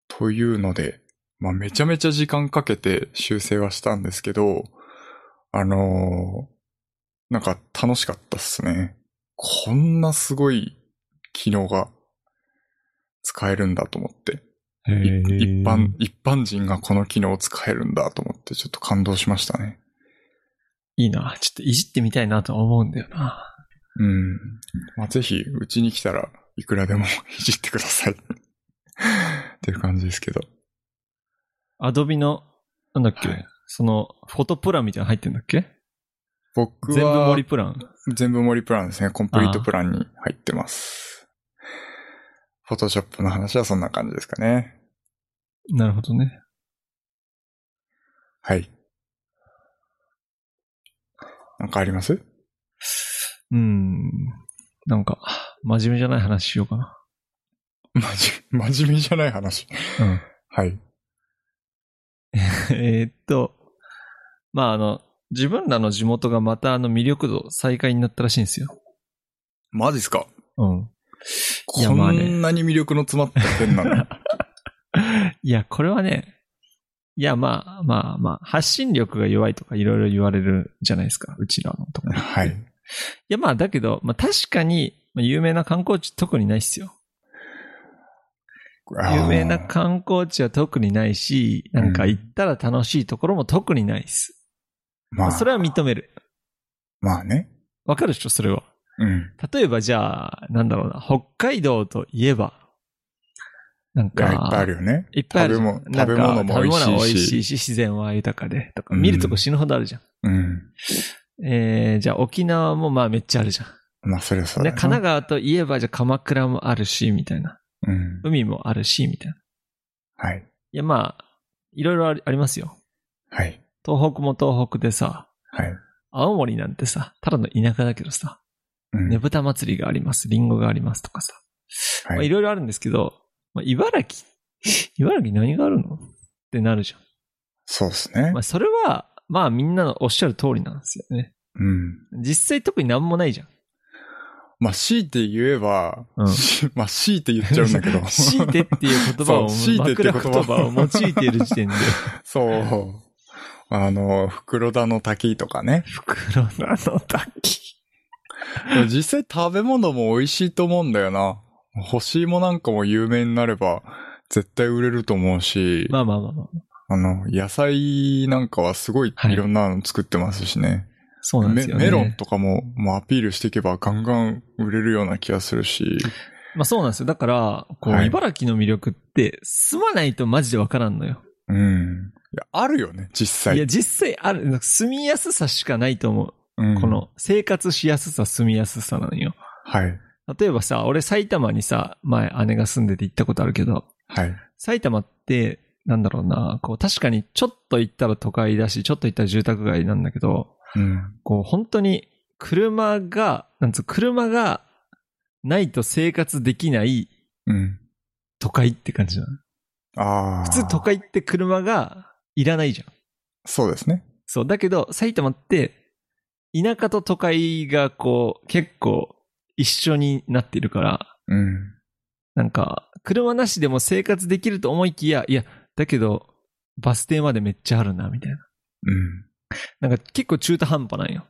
というので、まあ、めちゃめちゃ時間かけて修正はしたんですけど、あのーなんか楽しかったっすね。こんなすごい機能が使えるんだと思って。一般、一般人がこの機能を使えるんだと思ってちょっと感動しましたね。
いいな。ちょっといじってみたいなとは思うんだよな。
うん。まあ、ぜひ、うちに来たらいくらでもいじってください。っていう感じですけど。
アドビの、なんだっけ、
はい
その、フォトプランみたいなの入ってんだっけ？
僕は、
全部盛りプラン？
全部盛りプランですね。コンプリートプランに入ってます。フォトショップの話はそんな感じですかね。
なるほどね。
はい。なんかあります？
うん。なんか、真面目じゃない話しようかな。
まじ、真面目じゃない話。
うん。
はい。
えーっと、まああの、自分らの地元がまたあの魅力度再開になったらしいんですよ。
マジっすか？
うん。
こんなに魅力の詰まった点なの？
いや、これはね、いや、まあまあまあ、発信力が弱いとかいろいろ言われるじゃないですか、うちらのところ。い
はい。
や、まあだけど、まあ確かに、まあ有名な観光地特にないっすよ。有名な観光地は特にないし、なんか行ったら楽しいところも特にないっす。
まあ、
それは認める。
まあね。
わかるでしょ、それは。
うん。
例えばじゃあ、なんだろうな、北海道といえば、なん
いや、いっ
か、
ぱいあるよね。
いっぱいある。
食べ物食べ物も美味しいし
食べ物は美味しいし、自然は豊かで、とか、
うん
見るとこ死ぬほどあるじゃん。
うん。
えー、じゃあ沖縄もまあめっちゃあるじゃん。
まあ、それはそう
で、
だな
神奈川といえばじゃあ鎌倉もあるし、みたいな。
うん。
海もあるし、みたいな。
はい。
いやまあ、いろいろありますよ。
はい。
東北も東北でさ、
はい。
青森なんてさ、ただの田舎だけどさ、
うん。
ねぶた祭りがあります、リンゴがありますとかさ。まあ、
はい
いろいろあるんですけど、まあ、茨城、茨城何があるの？ってなるじ
そうですね
ゃん。ま。あ、それは、まあみんなのおっしゃる通りなんですよね。
うん。
実際特になんもないじゃん。
まあ、強いて言えば、
うん
し まあ、強いて言っちゃうんだけど。
強いてっていう言葉を、
強いてって言葉
を用いている時点で、
そう。あの、袋田の滝とかね。
袋田の滝。
実際食べ物も美味しいと思うんだよな。干し芋なんかも有名になれば絶対売れると思うし、
まあまあまあまあ。
あの、野菜なんかはすごい
はい
いろんなの作ってますしね。
そうなんですよね。
メメロンとかももうアピールしていけばガンガン売れるような気がするし。
まあそうなんですよ。だから、こう、
はい
茨城の魅力って、住まないとマジでわからんのよ。
うん。いや、あるよね、実際。
いや、実際ある、住みやすさしかないと思う。
うん
こ。の、生活しやすさ、住みやすさなのよ。
はい。
例えばさ、俺埼玉にさ、前姉が住んでて行ったことあるけど、
はい。
埼玉って、なんだろうな、こう確かにちょっと行ったら都会だし、ちょっと行ったら住宅街なんだけど、
うん。
こう本当に車が、なんつう、車がないと生活できない
うん。
都会って感じなの。
ああ。
普通都。会って車がいらないじゃん。
そうですね。
そう。だけど、埼玉って、田舎と都会がこう、結構一緒になっているから、
うん。
なんか、車なしでも生活できると思いきや、いや、だけど、バス停までめっちゃあるな、みたいな。
うん。
なんか結構中途半端なんよ。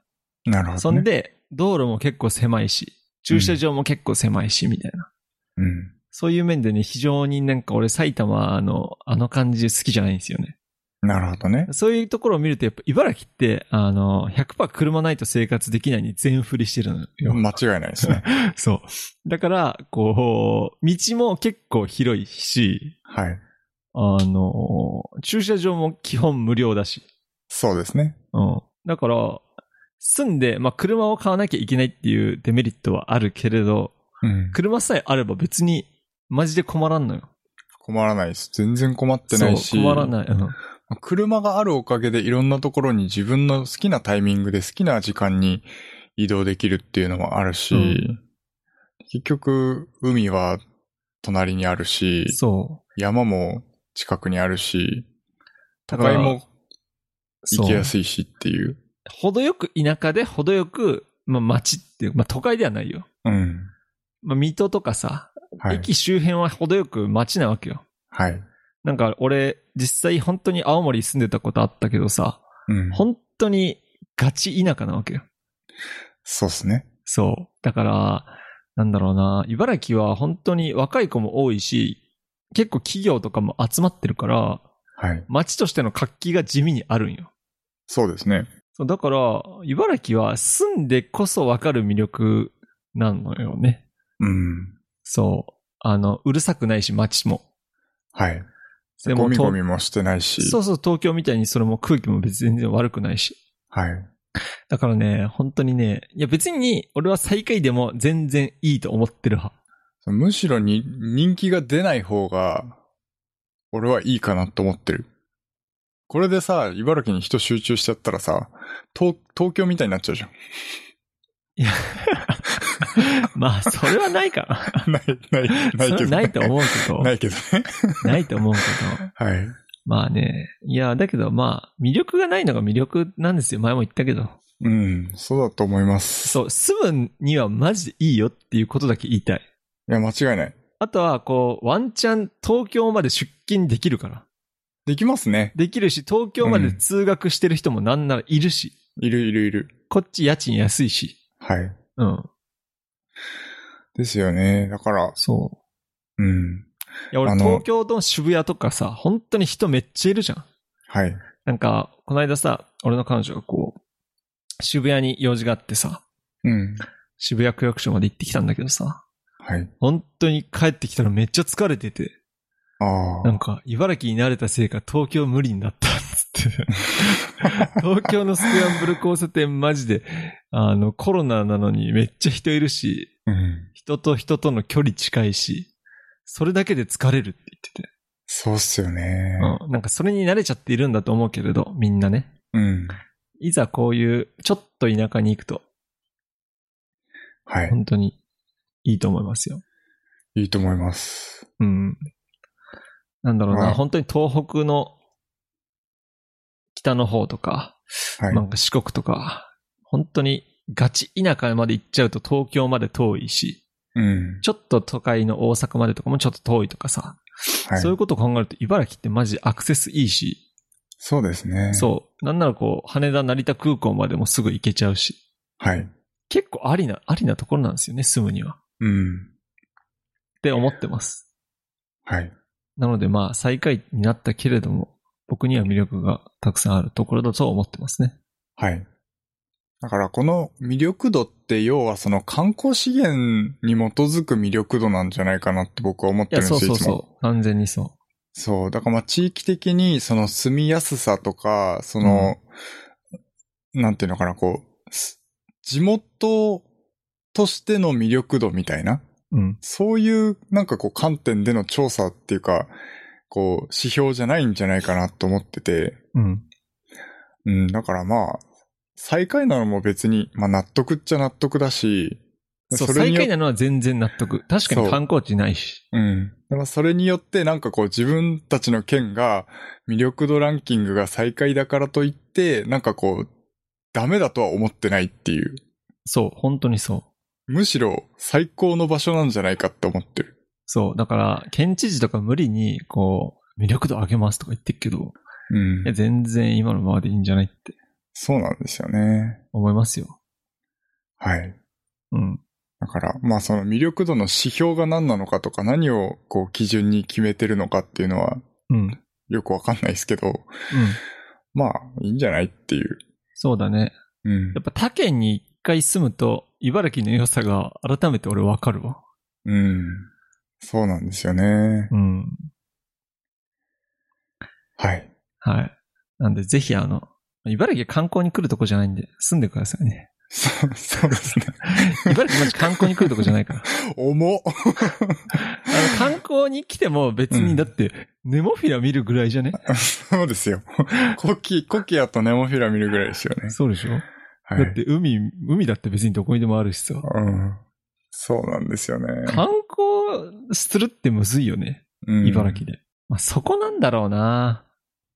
なるほど、ね。
そん、で、道路も結構狭いし、駐車場も結構狭いし、みたいな。
うん。
そういう面でね、非常になんか俺埼玉のあの感じ好きじゃないんですよね。
なるほどね。
そういうところを見ると、やっぱ茨城って、あの、100%車ないと生活できないに全振りしてるのよ。
間違いないですね。
そう。だから、こう、道も結構広いし、
はい。
あの、駐車場も基本無料だし。
そうですね。
うん。だから、住んで、まあ、車を買わなきゃいけないっていうデメリットはあるけれど、
うん。
車さえあれば別に、マジで困らんのよ。
困らないです。全然困ってないし。
そう、困らない。うん。
車があるおかげでいろんなところに自分の好きなタイミングで好きな時間に移動できるっていうのもあるし、
うん
結局、海は隣にあるし、
そ
山も近くにあるし、
う。だから、
都会も行きや
い。
すいしっていう。
程よく田舎で程よく、まあ、町っていう、まあ、都会ではないよ。
うん。
まあ、水戸とかさ、
はい。
駅周辺は程よく町なわけよ。
はい。
なんか俺、実際本当に青森住んでたことあったけどさ、
うん。
本当にガチ田舎なわけよ。
そうですね。
そう。だから、なんだろうな、茨城は本当に若い子も多いし、結構企業とかも集まってるから、
はい。
街としての活気が地味にあるんよ。
そうですね。
だから、茨城は住んでこそわかる魅力なのよね。
うん。
そう。あの、うるさくないし、街も。
はい。
で
ゴミ
と
ゴミもしてないし。
そうそう、東京みたいにそれも空気も別に全然悪くないし。
はい。
だからね、本当にね、いや別に俺は最下位でも全然いいと思ってる派。
むしろに人気が出ない方が、俺はいいかなと思ってる。これでさ、茨城に人集中しちゃったらさ、東、東京みたいになっちゃうじゃん。
いや、まあ、それはないかな。
ない、ない、ないけど、ね。
ないと思うけど。
ないけどね。
ないと思うけど。
はい。
まあね。いや、だけどまあ、魅力がないのが魅力なんですよ。前も言ったけど。
うん、そうだと思います。
そう、住むにはマジでいいよっていうことだけ言いたい。
いや、間違いない。
あとは、こう、ワンチャン東京まで出勤できるから。
できますね。
できるし、東京まで通学してる人もなんならいるし。
いるいるいる。
こっち家賃安いし。
はい。
うん。
ですよね。だから、
そう。
うん。
いや、俺東京の渋谷とかさ、本当に人めっちゃいるじゃん。
はい。
なんか、この間さ、俺の彼女がこう、渋谷に用事があってさ、
うん。
渋谷区役所まで行ってきたんだけどさ、
はい。
本当に帰ってきたらめっちゃ疲れてて、
ああ。
なんか、茨城に慣れたせいか東京無理になったっつって。東京のスクランブル交差点マジで、あの、コロナなのにめっちゃ人いるし、
うん。
人と人との距離近いし、それだけで疲れるって言ってて。
そうっすよね。
うん。なんかそれに慣れちゃっているんだと思うけれど、みんなね。
うん。
いざこういう、ちょっと田舎に行くと、
はい。
本当にいいと思いますよ。
いいと思います。
うん。なんだろうな、
はい
本当に東北の北の方とか、
はい。
なんか四国とか、本当にガチ田舎まで行っちゃうと東京まで遠いし、
うん。
ちょっと都会の大阪までとかもちょっと遠いとかさ、
はい。
そういうことを考えると茨城ってマジアクセスいいし、
そうですね。
そう。なんならこう、羽田成田空港までもすぐ行けちゃうし、
はい。
結構ありな、ありなところなんですよね、住むには。
うん。
って思ってます。
はい。
なのでまあ、最下位になったけれども、僕には魅力がたくさんあるところだと思ってますね。
はい。だからこの魅力度って要はその観光資源に基づく魅力度なんじゃないかなって僕は思ってるんですよ、
そうそう。そう。完全にそ
そう。だからまあ地域的にその住みやすさとか、その、なんていうのかな、こう、す地元としての魅力度みたいな、
う。うん。
そういうなんかこう観点での調査っていうか、こう指標じゃないんじゃないかなと思ってて、
うん。
うん、だからまあ、最下位なのも別に、まあ納得っちゃ納得だし、
そう、
れによ
最下位なのは全然納得。確かに観光地ないし。
うん。でもそれによってなんかこう自分たちの県が魅力度ランキングが最下位だからといって、なんかこう、ダメだとは思ってないっていう。
そう、本当にそう。
むしろ最高の場所なんじゃないかって思ってる。
そう、だから、県知事とか無理に、こう、魅力度上げますとか言ってるけど、
うん。
全然今のままでいいんじゃないって
そうなんですよね。
思いますよ。
はい。
うん。
だから、まあその魅力度の指標が何なのかとか何をこう基準に決めてるのかっていうのは
うん。うん。
よくわかんないですけど、まあいいんじゃないっていう。
そうだね。
うん
やっ。ぱ他県に一回住むと、茨城の良さが改めて俺わかるわ。
うん。そうなんですよね。
うん。
はい。
はい。なんで、ぜひあの、茨城は観光に来るとこじゃないんで、住んでくださいね。
そう、そうですね。
茨城マジ観光に来るとこじゃないから。
重っ。
あの、観光に来ても別に、
うん
だって、ネモフィラ見るぐらいじゃね？
そうですよ。コキ、コキアとネモフィラ見るぐらいですよね。
そうでしょ、
はい。
だって海、海だって別にどこにでもあるしさ。
うん。そうなんですよね。
観光するってむずいよね。
うん
茨城で。まあ、そこなんだろうな。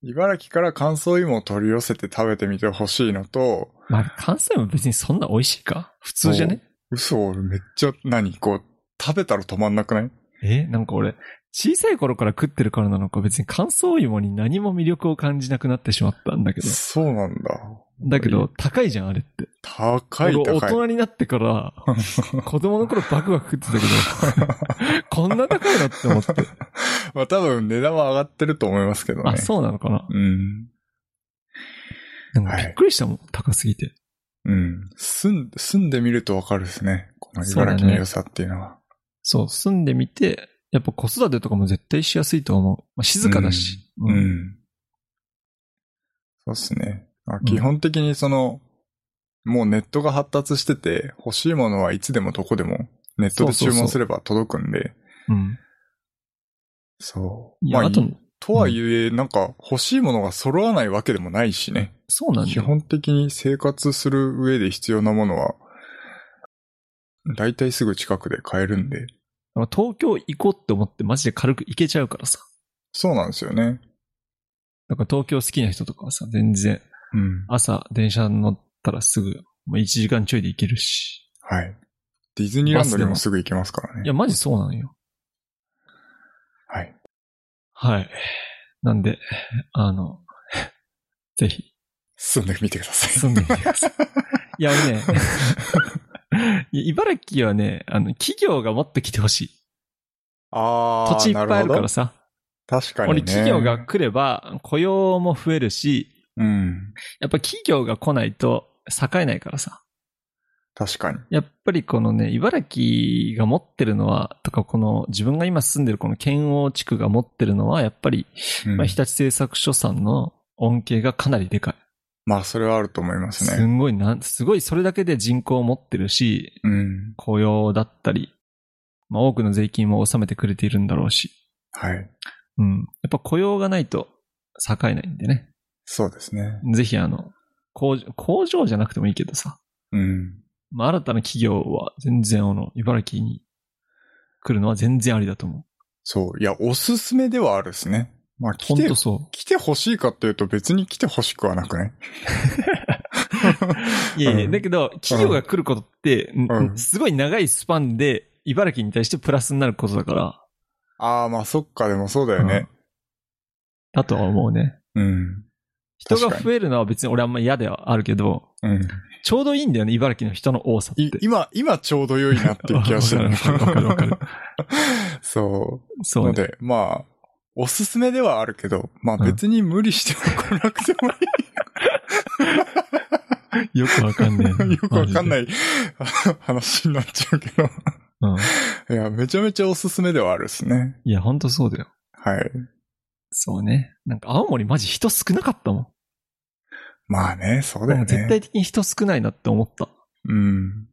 茨城から乾燥芋を取り寄せて食べてみてほしいのと、
まあ、関西も別にそんな美味しいか？普通じゃね？
嘘、俺めっちゃ、何こう、食べたら止まんなくない？
えなんか俺、小さい頃から食ってるからなのか別に乾燥芋に何も魅力を感じなくなってしまったんだけど。
そうなんだ。
だけど、高いじゃん、あれって。
高い高い。
人になってから、子供の頃バクバク食ってたけど、こんな高いのって思って。
まあ多分値段は上がってると思いますけどね。
あ、そうなのかな
うん。
でもびっくりしたもん、高すぎて。
うん。住ん、住んでみるとわかるですね。この茨城の良さっていうのは。
そう、住んでみて、やっぱ子育てとかも絶対しやすいと思う。まあ、静かだし。
う。ん。そうっすね。あ基本的にその、もうネットが発達してて、欲しいものはいつでもどこでもネットで注
そうそうそう
文すれば届くんで。
うん。
そう。
いや、
まあ、
あと、
いとはいえ、なんか欲しいものが揃わないわけでもないしね。基
そうなんだよ。
本的に生活する上で必要なものは、だいたいすぐ近くで買えるんで。
東京行こうって思ってマジで軽く行けちゃうからさ。
そうなんですよね。
だから東京好きな人とかはさ、全然
うん。
朝電車乗ったらすぐ、もう1時間ちょいで行けるし。
はい。ディズニーランドにもすぐ行けますからね。
いや、マジそうなのよ。
はい。
はい。なんで、あの、ぜひ、
住んでみてください。
住んでみてください。いや、俺ね、茨城はね、あの、企業がもっと来てほしい。
あー、
土地いっぱいあるからさ。
確かにね。
俺企業が来れば雇用も増えるし、
うん。
やっぱ企業が来ないと栄えないからさ。
確かに。
やっぱりこのね、茨城が持ってるのは、とかこの自分が今住んでるこの県央地区が持ってるのは、やっぱり、
うん
まあ、日立製作所さんの恩恵がかなりでかい。
まあ、それはあると思います
す
ね。
んごいなん、すごいそれだけで人口を持ってるし、
うん。
雇用だったり、まあ多くの税金も納めてくれているんだろうし、
はい。
うん。やっぱ雇用がないと栄えないんでね。
そうですね。
ぜひあの、工場、工場じゃなくてもいいけどさ、
うん。
まあ新たな企業は全然あの、茨城に来るのは全然ありだと思う。
そう。いや、おすすめではあるですね。まあ、来て
そ
来て欲しいかっていうと別に来て欲しくはなくね？
う。いやいや、
うん
だけど、企業が来ることって、ん
うん
すごい長いスパンで、茨城に対してプラスになることだから、
ああ、まあそっか、でもそうだよね。
だとは思うね。
うん。
人が増えるのは別に俺あんま嫌ではあるけど、
うん。
ちょうどいいんだよね、茨城の人の多さって。
い今、今ちょうど良いなっていう気がしてる。
わかるわかるわかる
そう。
そうね。
ので、まあ、おすすめではあるけど、まあ
うん
別に無理しても来なくても
よくわかんねえ
いい。よくわかんない
い。
話になっちゃうけど。
うん。
いや、めちゃめちゃおすすめではあるですね。
いや、ほんとそうだよ。
はい。
そうね。なんか青森マジ人少なかったもん。
まあね、そうだよね。
絶対的に人少ないなって思った。
うん。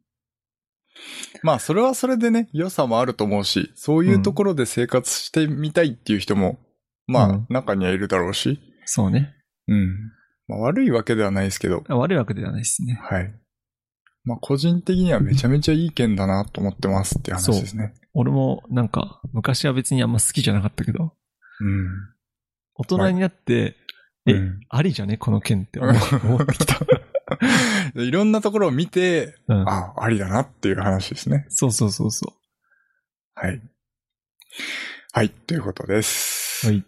まあ、それはそれでね、良さもあると思うし、そういうところで生活してみたいっていう人も、まあ、
うん
中にはいるだろうし、
そうね。
うん。まあ、悪いわけではないですけど、
あ悪いわけではないですね。
はい。まあ、個人的にはめちゃめちゃいい県だなと思ってますって話ですね。
俺もなんか、昔は別にあんま好きじゃなかったけど、
うん。
大人になって、え
うん
ありじゃね？この県って思ってきた。
で いろんなところを見て、
うん。
あ、ありだなっていう話ですね。
そうそうそうそ
はい。はい、ということです。
う。はい。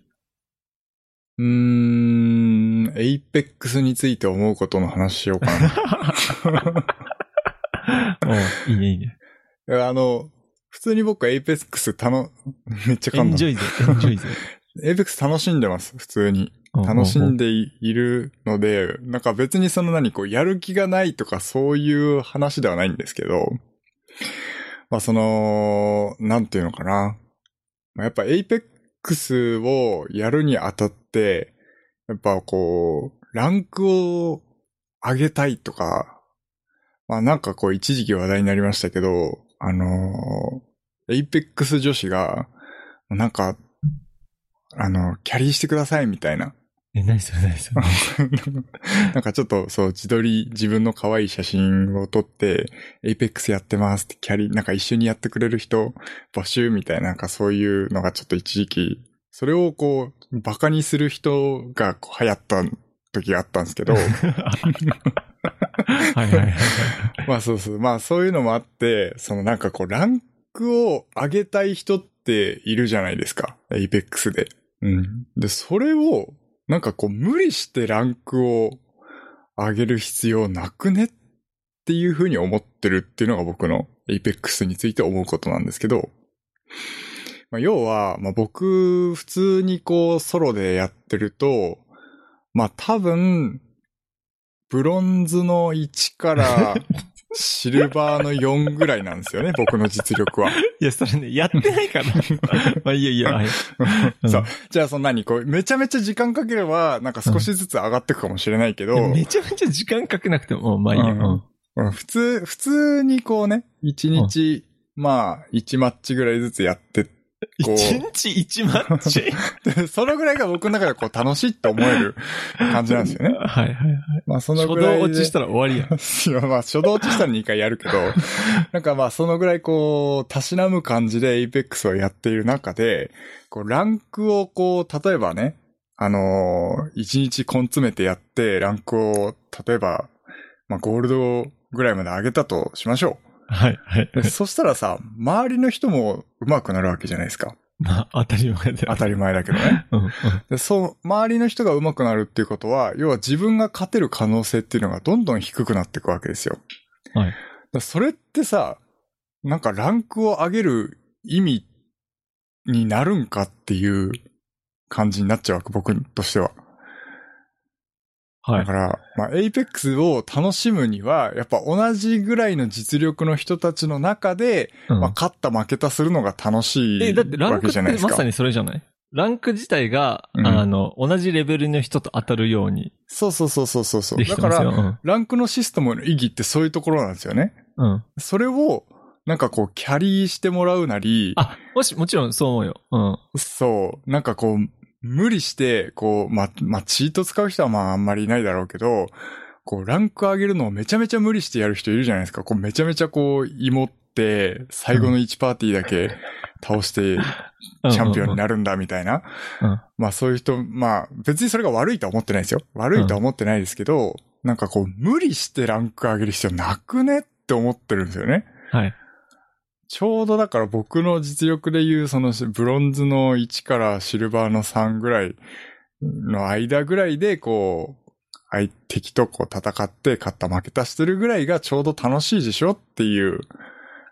うーん、 Apex について思うことの話しようかな。
おういいねいいね。
あの、普通に僕は Apex たの、めっちゃ
エ
噛んだ。
ンジョイぜ、エンジョイぜ。
Apex 楽しんでます、普通に。楽しんでいるので、なんか別にその何、こう、やる気がないとかそういう話ではないんですけど、まあその、なんていうのかな。やっぱ Apex をやるにあたって、やっぱこう、ランクを上げたいとか、まあなんかこう一時期話題になりましたけど、あの Apex 女子が、なんか、あの、キャリーしてくださいみたいな。
え、何それ何それ。
なんかちょっとそう、自撮り、自分の可愛い写真を撮って、Apex やってますって、キャリー、なんか一緒にやってくれる人募集みたいな、なんかそういうのがちょっと一時期、それをこう、バカにする人がこう流行った時があったんですけど、
はいはいはいはい。
まあそうそう、まあそういうのもあって、そのなんかこう、ランクを上げたい人っているじゃないですか、 Apex で。うん。で、それを、なんかこう、無理してランクを上げる必要なくねっていうふうに思ってるっていうのが僕の Apex について思うことなんですけど、まあ、要は、まあ、僕、普通にこう、ソロでやってると、まあ、多分、ブロンズの1からシルバーの4ぐらいなんですよね、僕の実力は。
いや、それね、やってないから。まあいいよいいよ。はいうん
そう。じゃあ、そんなに、こう、めちゃめちゃ時間かければ、なんか少しずつ上がっていくかもしれないけど、
いやめちゃめちゃ時間かけなくても、まあいいよ。
うんうん普通、普通にこうね、1日まあ、1マッチぐらいずつやって、こう
一日一マッチ？
で そのぐらいが僕の中でこう楽しいって思える感じなんですよね。
はいはいはい。
まあ、その
初
ぐらいで。
動落ちしたら終わりやん。
いや、まあ、初動落ちしたら2回やるけど、なんかまあ、そのぐらいこう、たしなむ感じで Apex をやっている中で、こう、ランクをこう、例えばね、あのー、1日根詰めてやって、ランクを、例えば、まあ、ゴールドぐらいまで上げたとしましょ
はいはい。
そしたらさ、周りの人も上手くなるわけじゃないですか。
まあ、当たり前だよ。
当たり前だけどね。
うんうん。
で、そう、周りの人が上手くなるっていうことは、要は自分が勝てる可能性っていうのがどんどん低くなっていくわけですよ。
はい。
だそれってさ、なんかランクを上げる意味になるんかっていう感じになっちゃうわけ、僕としては。
はい
だか。ら、まあ、エイペックスを楽しむには、やっぱ同じぐらいの実力の人たちの中で、
うん
まあ、勝った負けたするのが楽し
え、
い
だってラン
わ
クって
けじゃないですか。
まさにそれじゃない？ランク自体が、
うん
あの、同じレベルの人と当たるように
そうそうそうそうそうだから、
てますよ。
ランクのシステムの意義ってそういうところなんですよね。
うん。うん。
それを、なんかこう、キャリーしてもらうなり、
あ、もし、もちろんそう思うよ。うん。
そう、なんかこう、無理して、こう、ま、まあ、チート使う人はまああんまりいないだろうけど、こう、ランク上げるのをめちゃめちゃ無理してやる人いるじゃないですか。こう、めちゃめちゃこう、芋って、最後の1パーティーだけ倒して、チャンピオンになるんだみたいな。
うん
まあそういう人、まあ別にそれが悪いとは思ってないですよ。悪いとは思ってないですけど、なんかこう無理してランク上げる必要なくねって思ってるんですよね。
はい。
ちょうどだから僕の実力で言うそのブロンズの1からシルバーの3ぐらいの間ぐらいでこう、相敵とこう戦って勝った負けたしてるぐらいがちょうど楽しいでしょっていう。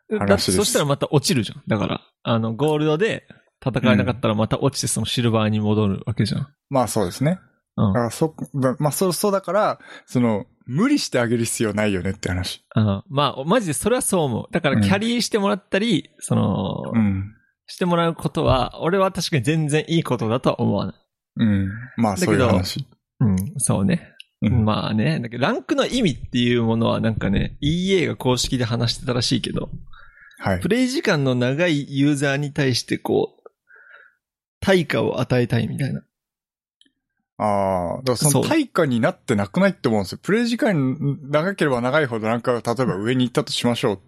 話です
そしたらまた落ちるじゃん。だから、あの、ゴールドで戦えなかったらまた落ちてそのシルバーに戻るわけじゃん。
まあそうですね。
うん
だからそ、だまあそう、そうだから、その、無理してあげる必要ないよねって話。
あまあ、マジでそれはそう思う。だから、キャリーしてもらったり、その、
うん。
してもらうことは、俺は確かに全然いいことだとは思わない。
うん。まあそういう話。
うん、そうね。
うん
まあね、だけどランクの意味っていうものはなんかね、EA が公式で話してたらしいけど、
はい
プ。レイ時間の長いユーザーに対してこう、対価を与えたいみたいな。
ああ、だからその対価になってなくないって思うんですよ。プレイ時間長ければ長いほどなんか、例えば上に行ったとしましょう。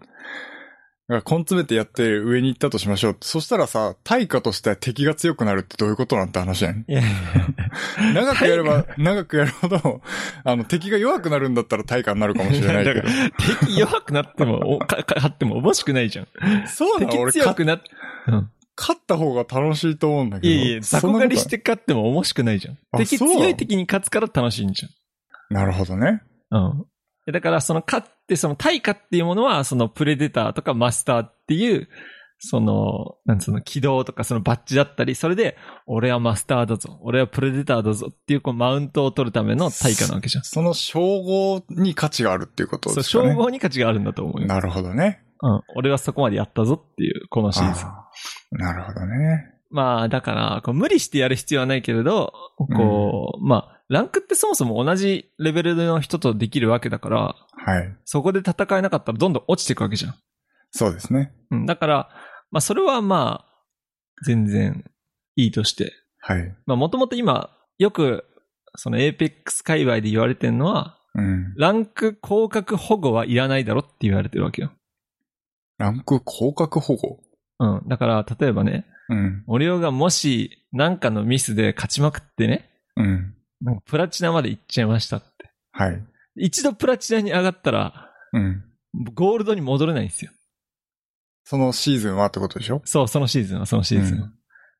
だから根詰めてやって上に行ったとしましょう。そしたらさ、対価としては敵が強くなるってどういうことなんて話じゃん。
いやいや
長くやれば、長くやるほど、あの、敵が弱くなるんだったら対価になるかもしれないけど
敵弱くなっても、おかっても面白くないじゃん。
そうなの
敵
俺、か
強くなっ、うん。
勝った方が楽しいと思うんだけど。
いやいや、雑魚狩りして勝っても面白くないじゃん。
あ
敵強い敵に勝つから楽しいんじ
なるほどね。
ゃん。うん。だから、その勝って、その対価っていうものは、そのプレデターとかマスターっていう、その、なんつうの、起動とかそのバッジだったり、それで、俺はマスターだぞ、俺はプレデターだぞっていう、こう、マウントを取るための対価なわけじゃん。
その称号に価値があるっていうこと
そう、
ですかね。
称号に価値があるんだと思うよ。
なるほどね。
うん。俺はそこまでやったぞっていう、このシーズ
なるほどね。
まあ、だから、こう無理してやる必要はないけれど、こう、まあ、ランクってそもそも同じレベルの人とできるわけだから、
はい。
そこで戦えなかったらどんどん落ちていくわけじゃん。
そうですね。
うん。だから、まあ、それはまあ、全然いいとして。
はい。
まあ、もともと今、よく、そのエーペックス界隈で言われてるのは、
うん。
ランク降格保護はいらないだろって言われてるわけよ。
ランク降格保護？
うん。だから、例えばね、
うん。
オリオがもし、なんかのミスで勝ちまくってね、
うん。
なんかプラチナまで行っちゃいましたって。
はい。
一度プラチナに上がったら、
うん。
ゴールドに戻れないんですよ。
そのシーズンはってことでしょ？
そう、そのシーズンは、そのシーズンは。
うん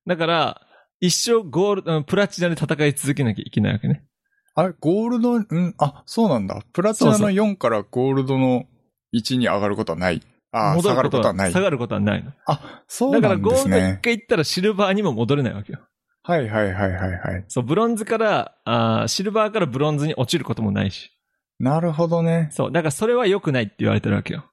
だから、一生ゴールプラチナで戦い続けなきゃいけないわけね。
あれ、ゴールド、うん、あ、そうなんだ。プラチナの
そう
4からゴールドの1に上がることはない。ああ、下がることはない。
下がることはないの。
あ、そう
だから
なんです
ゴールド一
ね。
回行ったらシルバーにも戻れないわけよ。
はいはいはいはいはい。
そう、ブロンズから、あーシルバーからブロンズに落ちることもないし。
なるほどね。
そう、だからそれは良くないって言われてるわけよ。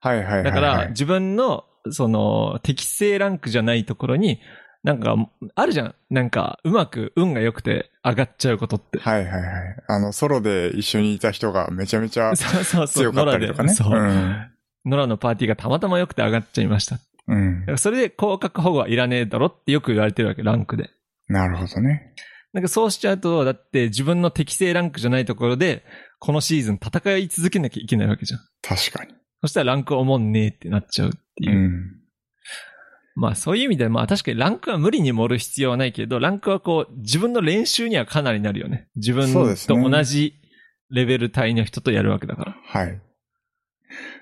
はいはいはい、はい。
だから、自分の、その、適正ランクじゃないところに、なんか、あるじゃん。なんか、うまく運が良くて上がっちゃうことって。
はいはいはい。あの、ソロで一緒にいた人がめちゃめちゃ
そうそうそう。
強かったりとかね。
野良でそう。
ん。
ノラのパーティーがたまたま良くて上がっちゃいました。だ
うん
それで降格保護はいらねえだろってよく言われてるわけ、ランクで。
なるほどね。
なんかそうしちゃうと、だって自分の適正ランクじゃないところで、このシーズン戦い続けなきゃいけないわけじゃん。
確かに。
そしたらランクおもんねえってなっちゃうっていうう。
ん。
まあそういう意味で、まあ確かにランクは無理に盛る必要はないけど、ランクはこう、自分の練習にはかなりなるよね。自分と同じレベル帯の人とやるわけだから。
はい。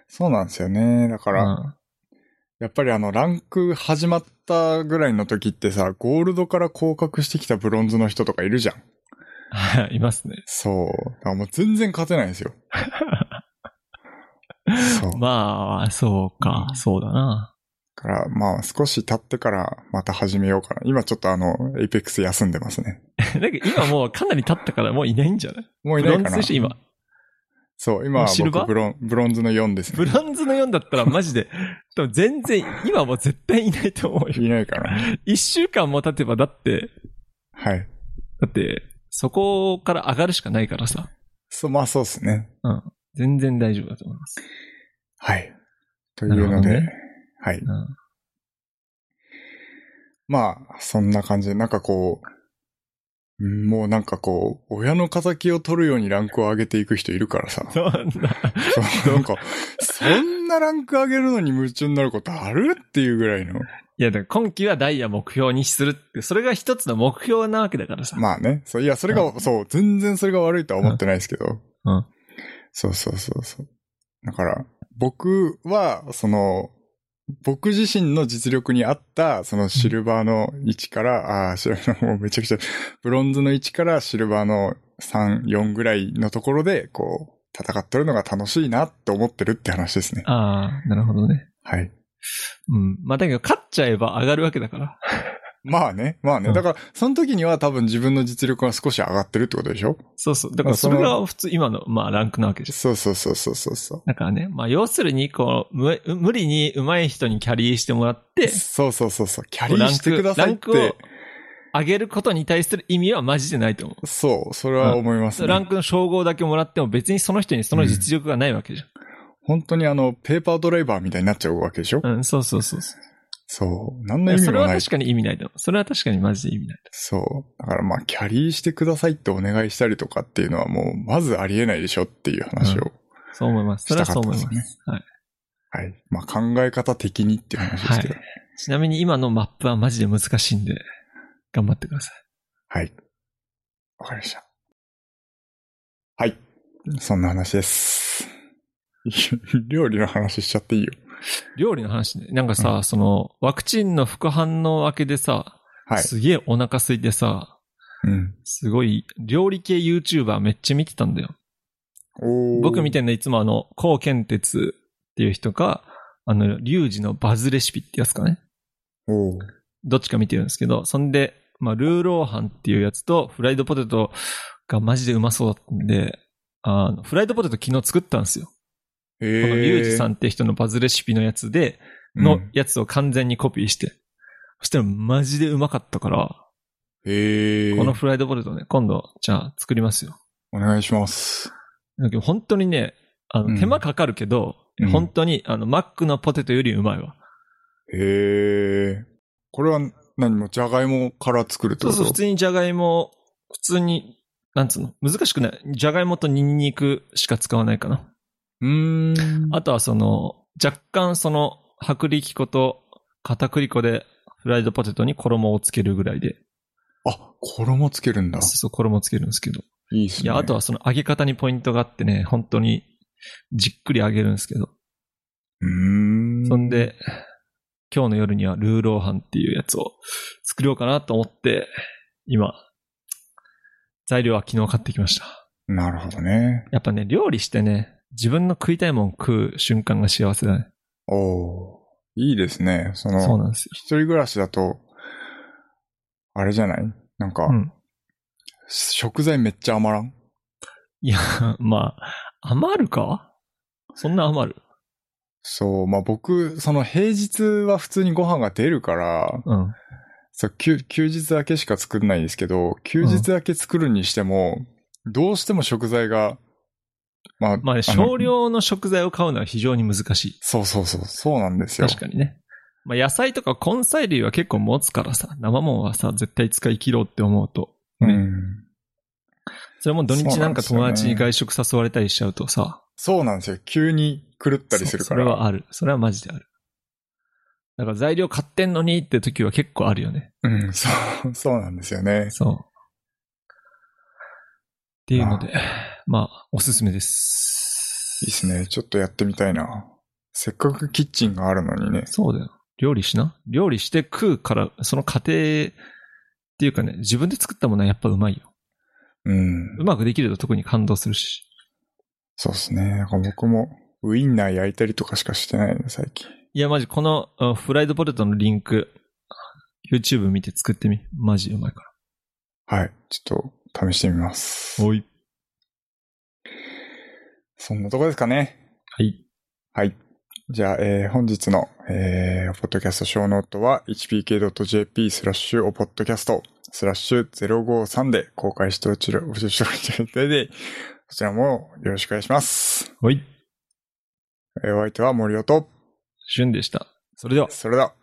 そうなんですよね。だから、
うん
やっぱりあの、ランク始まったぐらいの時ってさ、ゴールドから降格してきたブロンズの人とかいるじゃん。
はい、いますね。
そう。だからもう全然勝てないんですよ。そう。だ
まあ、そうか、そうだな。
から、まあ、少し経ってからまた始めようかな。今ちょっとあの、 Apex 休んでますね。
なんか今もうかなり経ったからもういないんじゃない？
もういないかな
ブロンズ今。
そう、今は僕ブロン、ブロンズの4ですね。
ブロンズの4だったらマジで、多分全然、今もう絶対いないと思うよ。
いないかな。
一週間も経てばだって、
はい。
だって、そこから上がるしかないからさ。
そう、まあそうですね。
うん。全然大丈夫だと思います。
はい。というので、
ね
はい。
うん。
まあ、そんな感じで、なんかこう、うんもうなんかこう、親の仇を取るようにランクを上げていく人いるからさ。
そうなんだ。
そうなんか、そんなランク上げるのに夢中になることある？っていうぐらいの。
いや、だから今期はダイヤ目標にするって、それが一つの目標なわけだからさ。
まあね。そう、いや、それが、そう、全然それが悪いとは思ってないですけど。
うん。
そうそうそうそう。だから、僕は、その、僕自身の実力に合った、そのシルバーの1から、ああ、シルバーのもうめちゃくちゃ、ブロンズの1からシルバーの3、4ぐらいのところで、こう、戦ってるのが楽しいなって思ってるって話ですね。
ああ、なるほどね。
はい。
うん。まあ、だけど、勝っちゃえば上がるわけだから。
まあね、まあね。
うん
だから、その時には多分自分の実力が少し上がってるってことでしょ？
そうそう。だから、それが普通、今の、まあ、ランクなわけじゃん。
そうそうそうそうそうそう。
だからね、まあ、要するに、こう、無無理に上手い人にキャリーしてもらって、
そうそうそうそう。キャリーしてくださいっ
ランクを
て。
上げることに対する意味はマジでないと思う。
そう、それは思いますね。
ランクの称号だけもらっても別にその人にその実力がないわけじ
本当にあの、ペーパードライバーみたいになっちゃうわけでしょ、
ゃん。うん、そうそうそうそう。
そう。何の意味もない。
それは確かに意味ないと思う。それは確かにマジで意味ないと
そう。だからまあ、キャリーしてくださいってお願いしたりとかっていうのはもう、まずありえないでしょっていう話を。
思う。そう思います。それはそう思います。はい。
はい。まあ、考え方的にっていう話ですけど。
ちなみに今のマップはマジで難しいんで、頑張ってください。
はい。わ、かりました。はい。そんな話です。料理の話しちゃっていいよ。
料理の話ね。なんかさ、その、ワクチンの副反応明けでさ、
はい。
すげえお腹空いてさ、
うん。
すごい、料理系 YouTuber めっちゃ見てたんだよ。僕見てんのいつもあの、コウケンテツっていう人か、あの、リュウジのバズレシピってやつかね。どっちか見てるんですけど、そんで、まあ、ルーローハンっていうやつと、フライドポテトがマジでうまそうだったんで、あの、フライドポテト昨日作ったんですよ。
へ
このリュウジさ
ん
んって人のバズレシピのやつで、のやつを完全にコピーして。そしたらマジでうまかったから、
へえ。
このフライドポテトね、今度、じゃあ作りますよ。
お願いします。
だけど本当にね、あ
うん
の、手間かかるけど、
うん
本当に、あの、マックのポテトよりうまいわ。
へえ。これは何もじゃがいもから作るってこと？
そうそう、普通にじゃがいも、普通に、なんつうの？難しくない？じゃがいもとニンニクしか使わないかな。
うーん。
あとはその、若干その、薄力粉と片栗粉でフライドポテトに衣をつけるぐらいで、
あ、衣つけるんだ。
そう衣つけるんですけど。
いいっすね。
いや、あとはその揚げ方にポイントがあってね、本当にじっくり揚げるんですけど。
うーん。
そん。で、今日の夜にはルーローハンっていうやつを作ろうかなと思って、今、材料は昨日買ってきました。
なるほどね。
やっぱね、料理してね、自分の食いたいもん食う瞬間が幸せだね。
おーいいですね。その、
そうなんですよ。
一人暮らしだと、あれじゃない？なんか、
うん。
食材めっちゃ余らん？
いや、まあ、余るか？そんな余る？
そう、まあ僕、その平日は普通にご飯が出るから、
うん。
そう休休日だけしか作んないんですけど、休日だけ作るにしても、どうしても食材がまあ、
まあ少量の食材を買うのは非常に難しい。
そうそうそう、そうなんですよ。
確かにね。まあ野菜とか根菜類は結構持つからさ、生もんはさ、絶対使い切ろうって思うと。ね
うん。
それも土日なんか友達に外食誘われたりしちゃうとさ、
そうなんですよ。急に狂ったりする
そ
から。
それはある。それはマジである。だから材料買ってんのにって時は結構あるよね。
うん、そう、そうなんですよね。
そう。っていうので、まあ、おすすめです。
いいっすね。ちょっとやってみたいな。せっかくキッチンがあるのにね。
そうだよ。料理しな。料理して食うから、その過程っていうかね、自分で作ったものはやっぱうまいよ。
うん
う。まくできると特に感動するし。
そうですね。僕もウインナー焼いたりとかしかしてないね、最近。
いや、マジ、このあフライドポテトのリンク、YouTube 見て作ってみ。マジうまいか
はい。ちょっと試してみます。
ら。おい。
そんなとこですかね。
はい。
はい。じゃあ、えー本日の、えー、ポッドキャストショーノートは hpk.jp スラッシュおポッドキャストスラッシュ053で公開しておちら、お知らせしていただいて、そちらもよろしくお願いします。
はい。
えーお相手は森尾と、
旬でした。それでは。
それでは。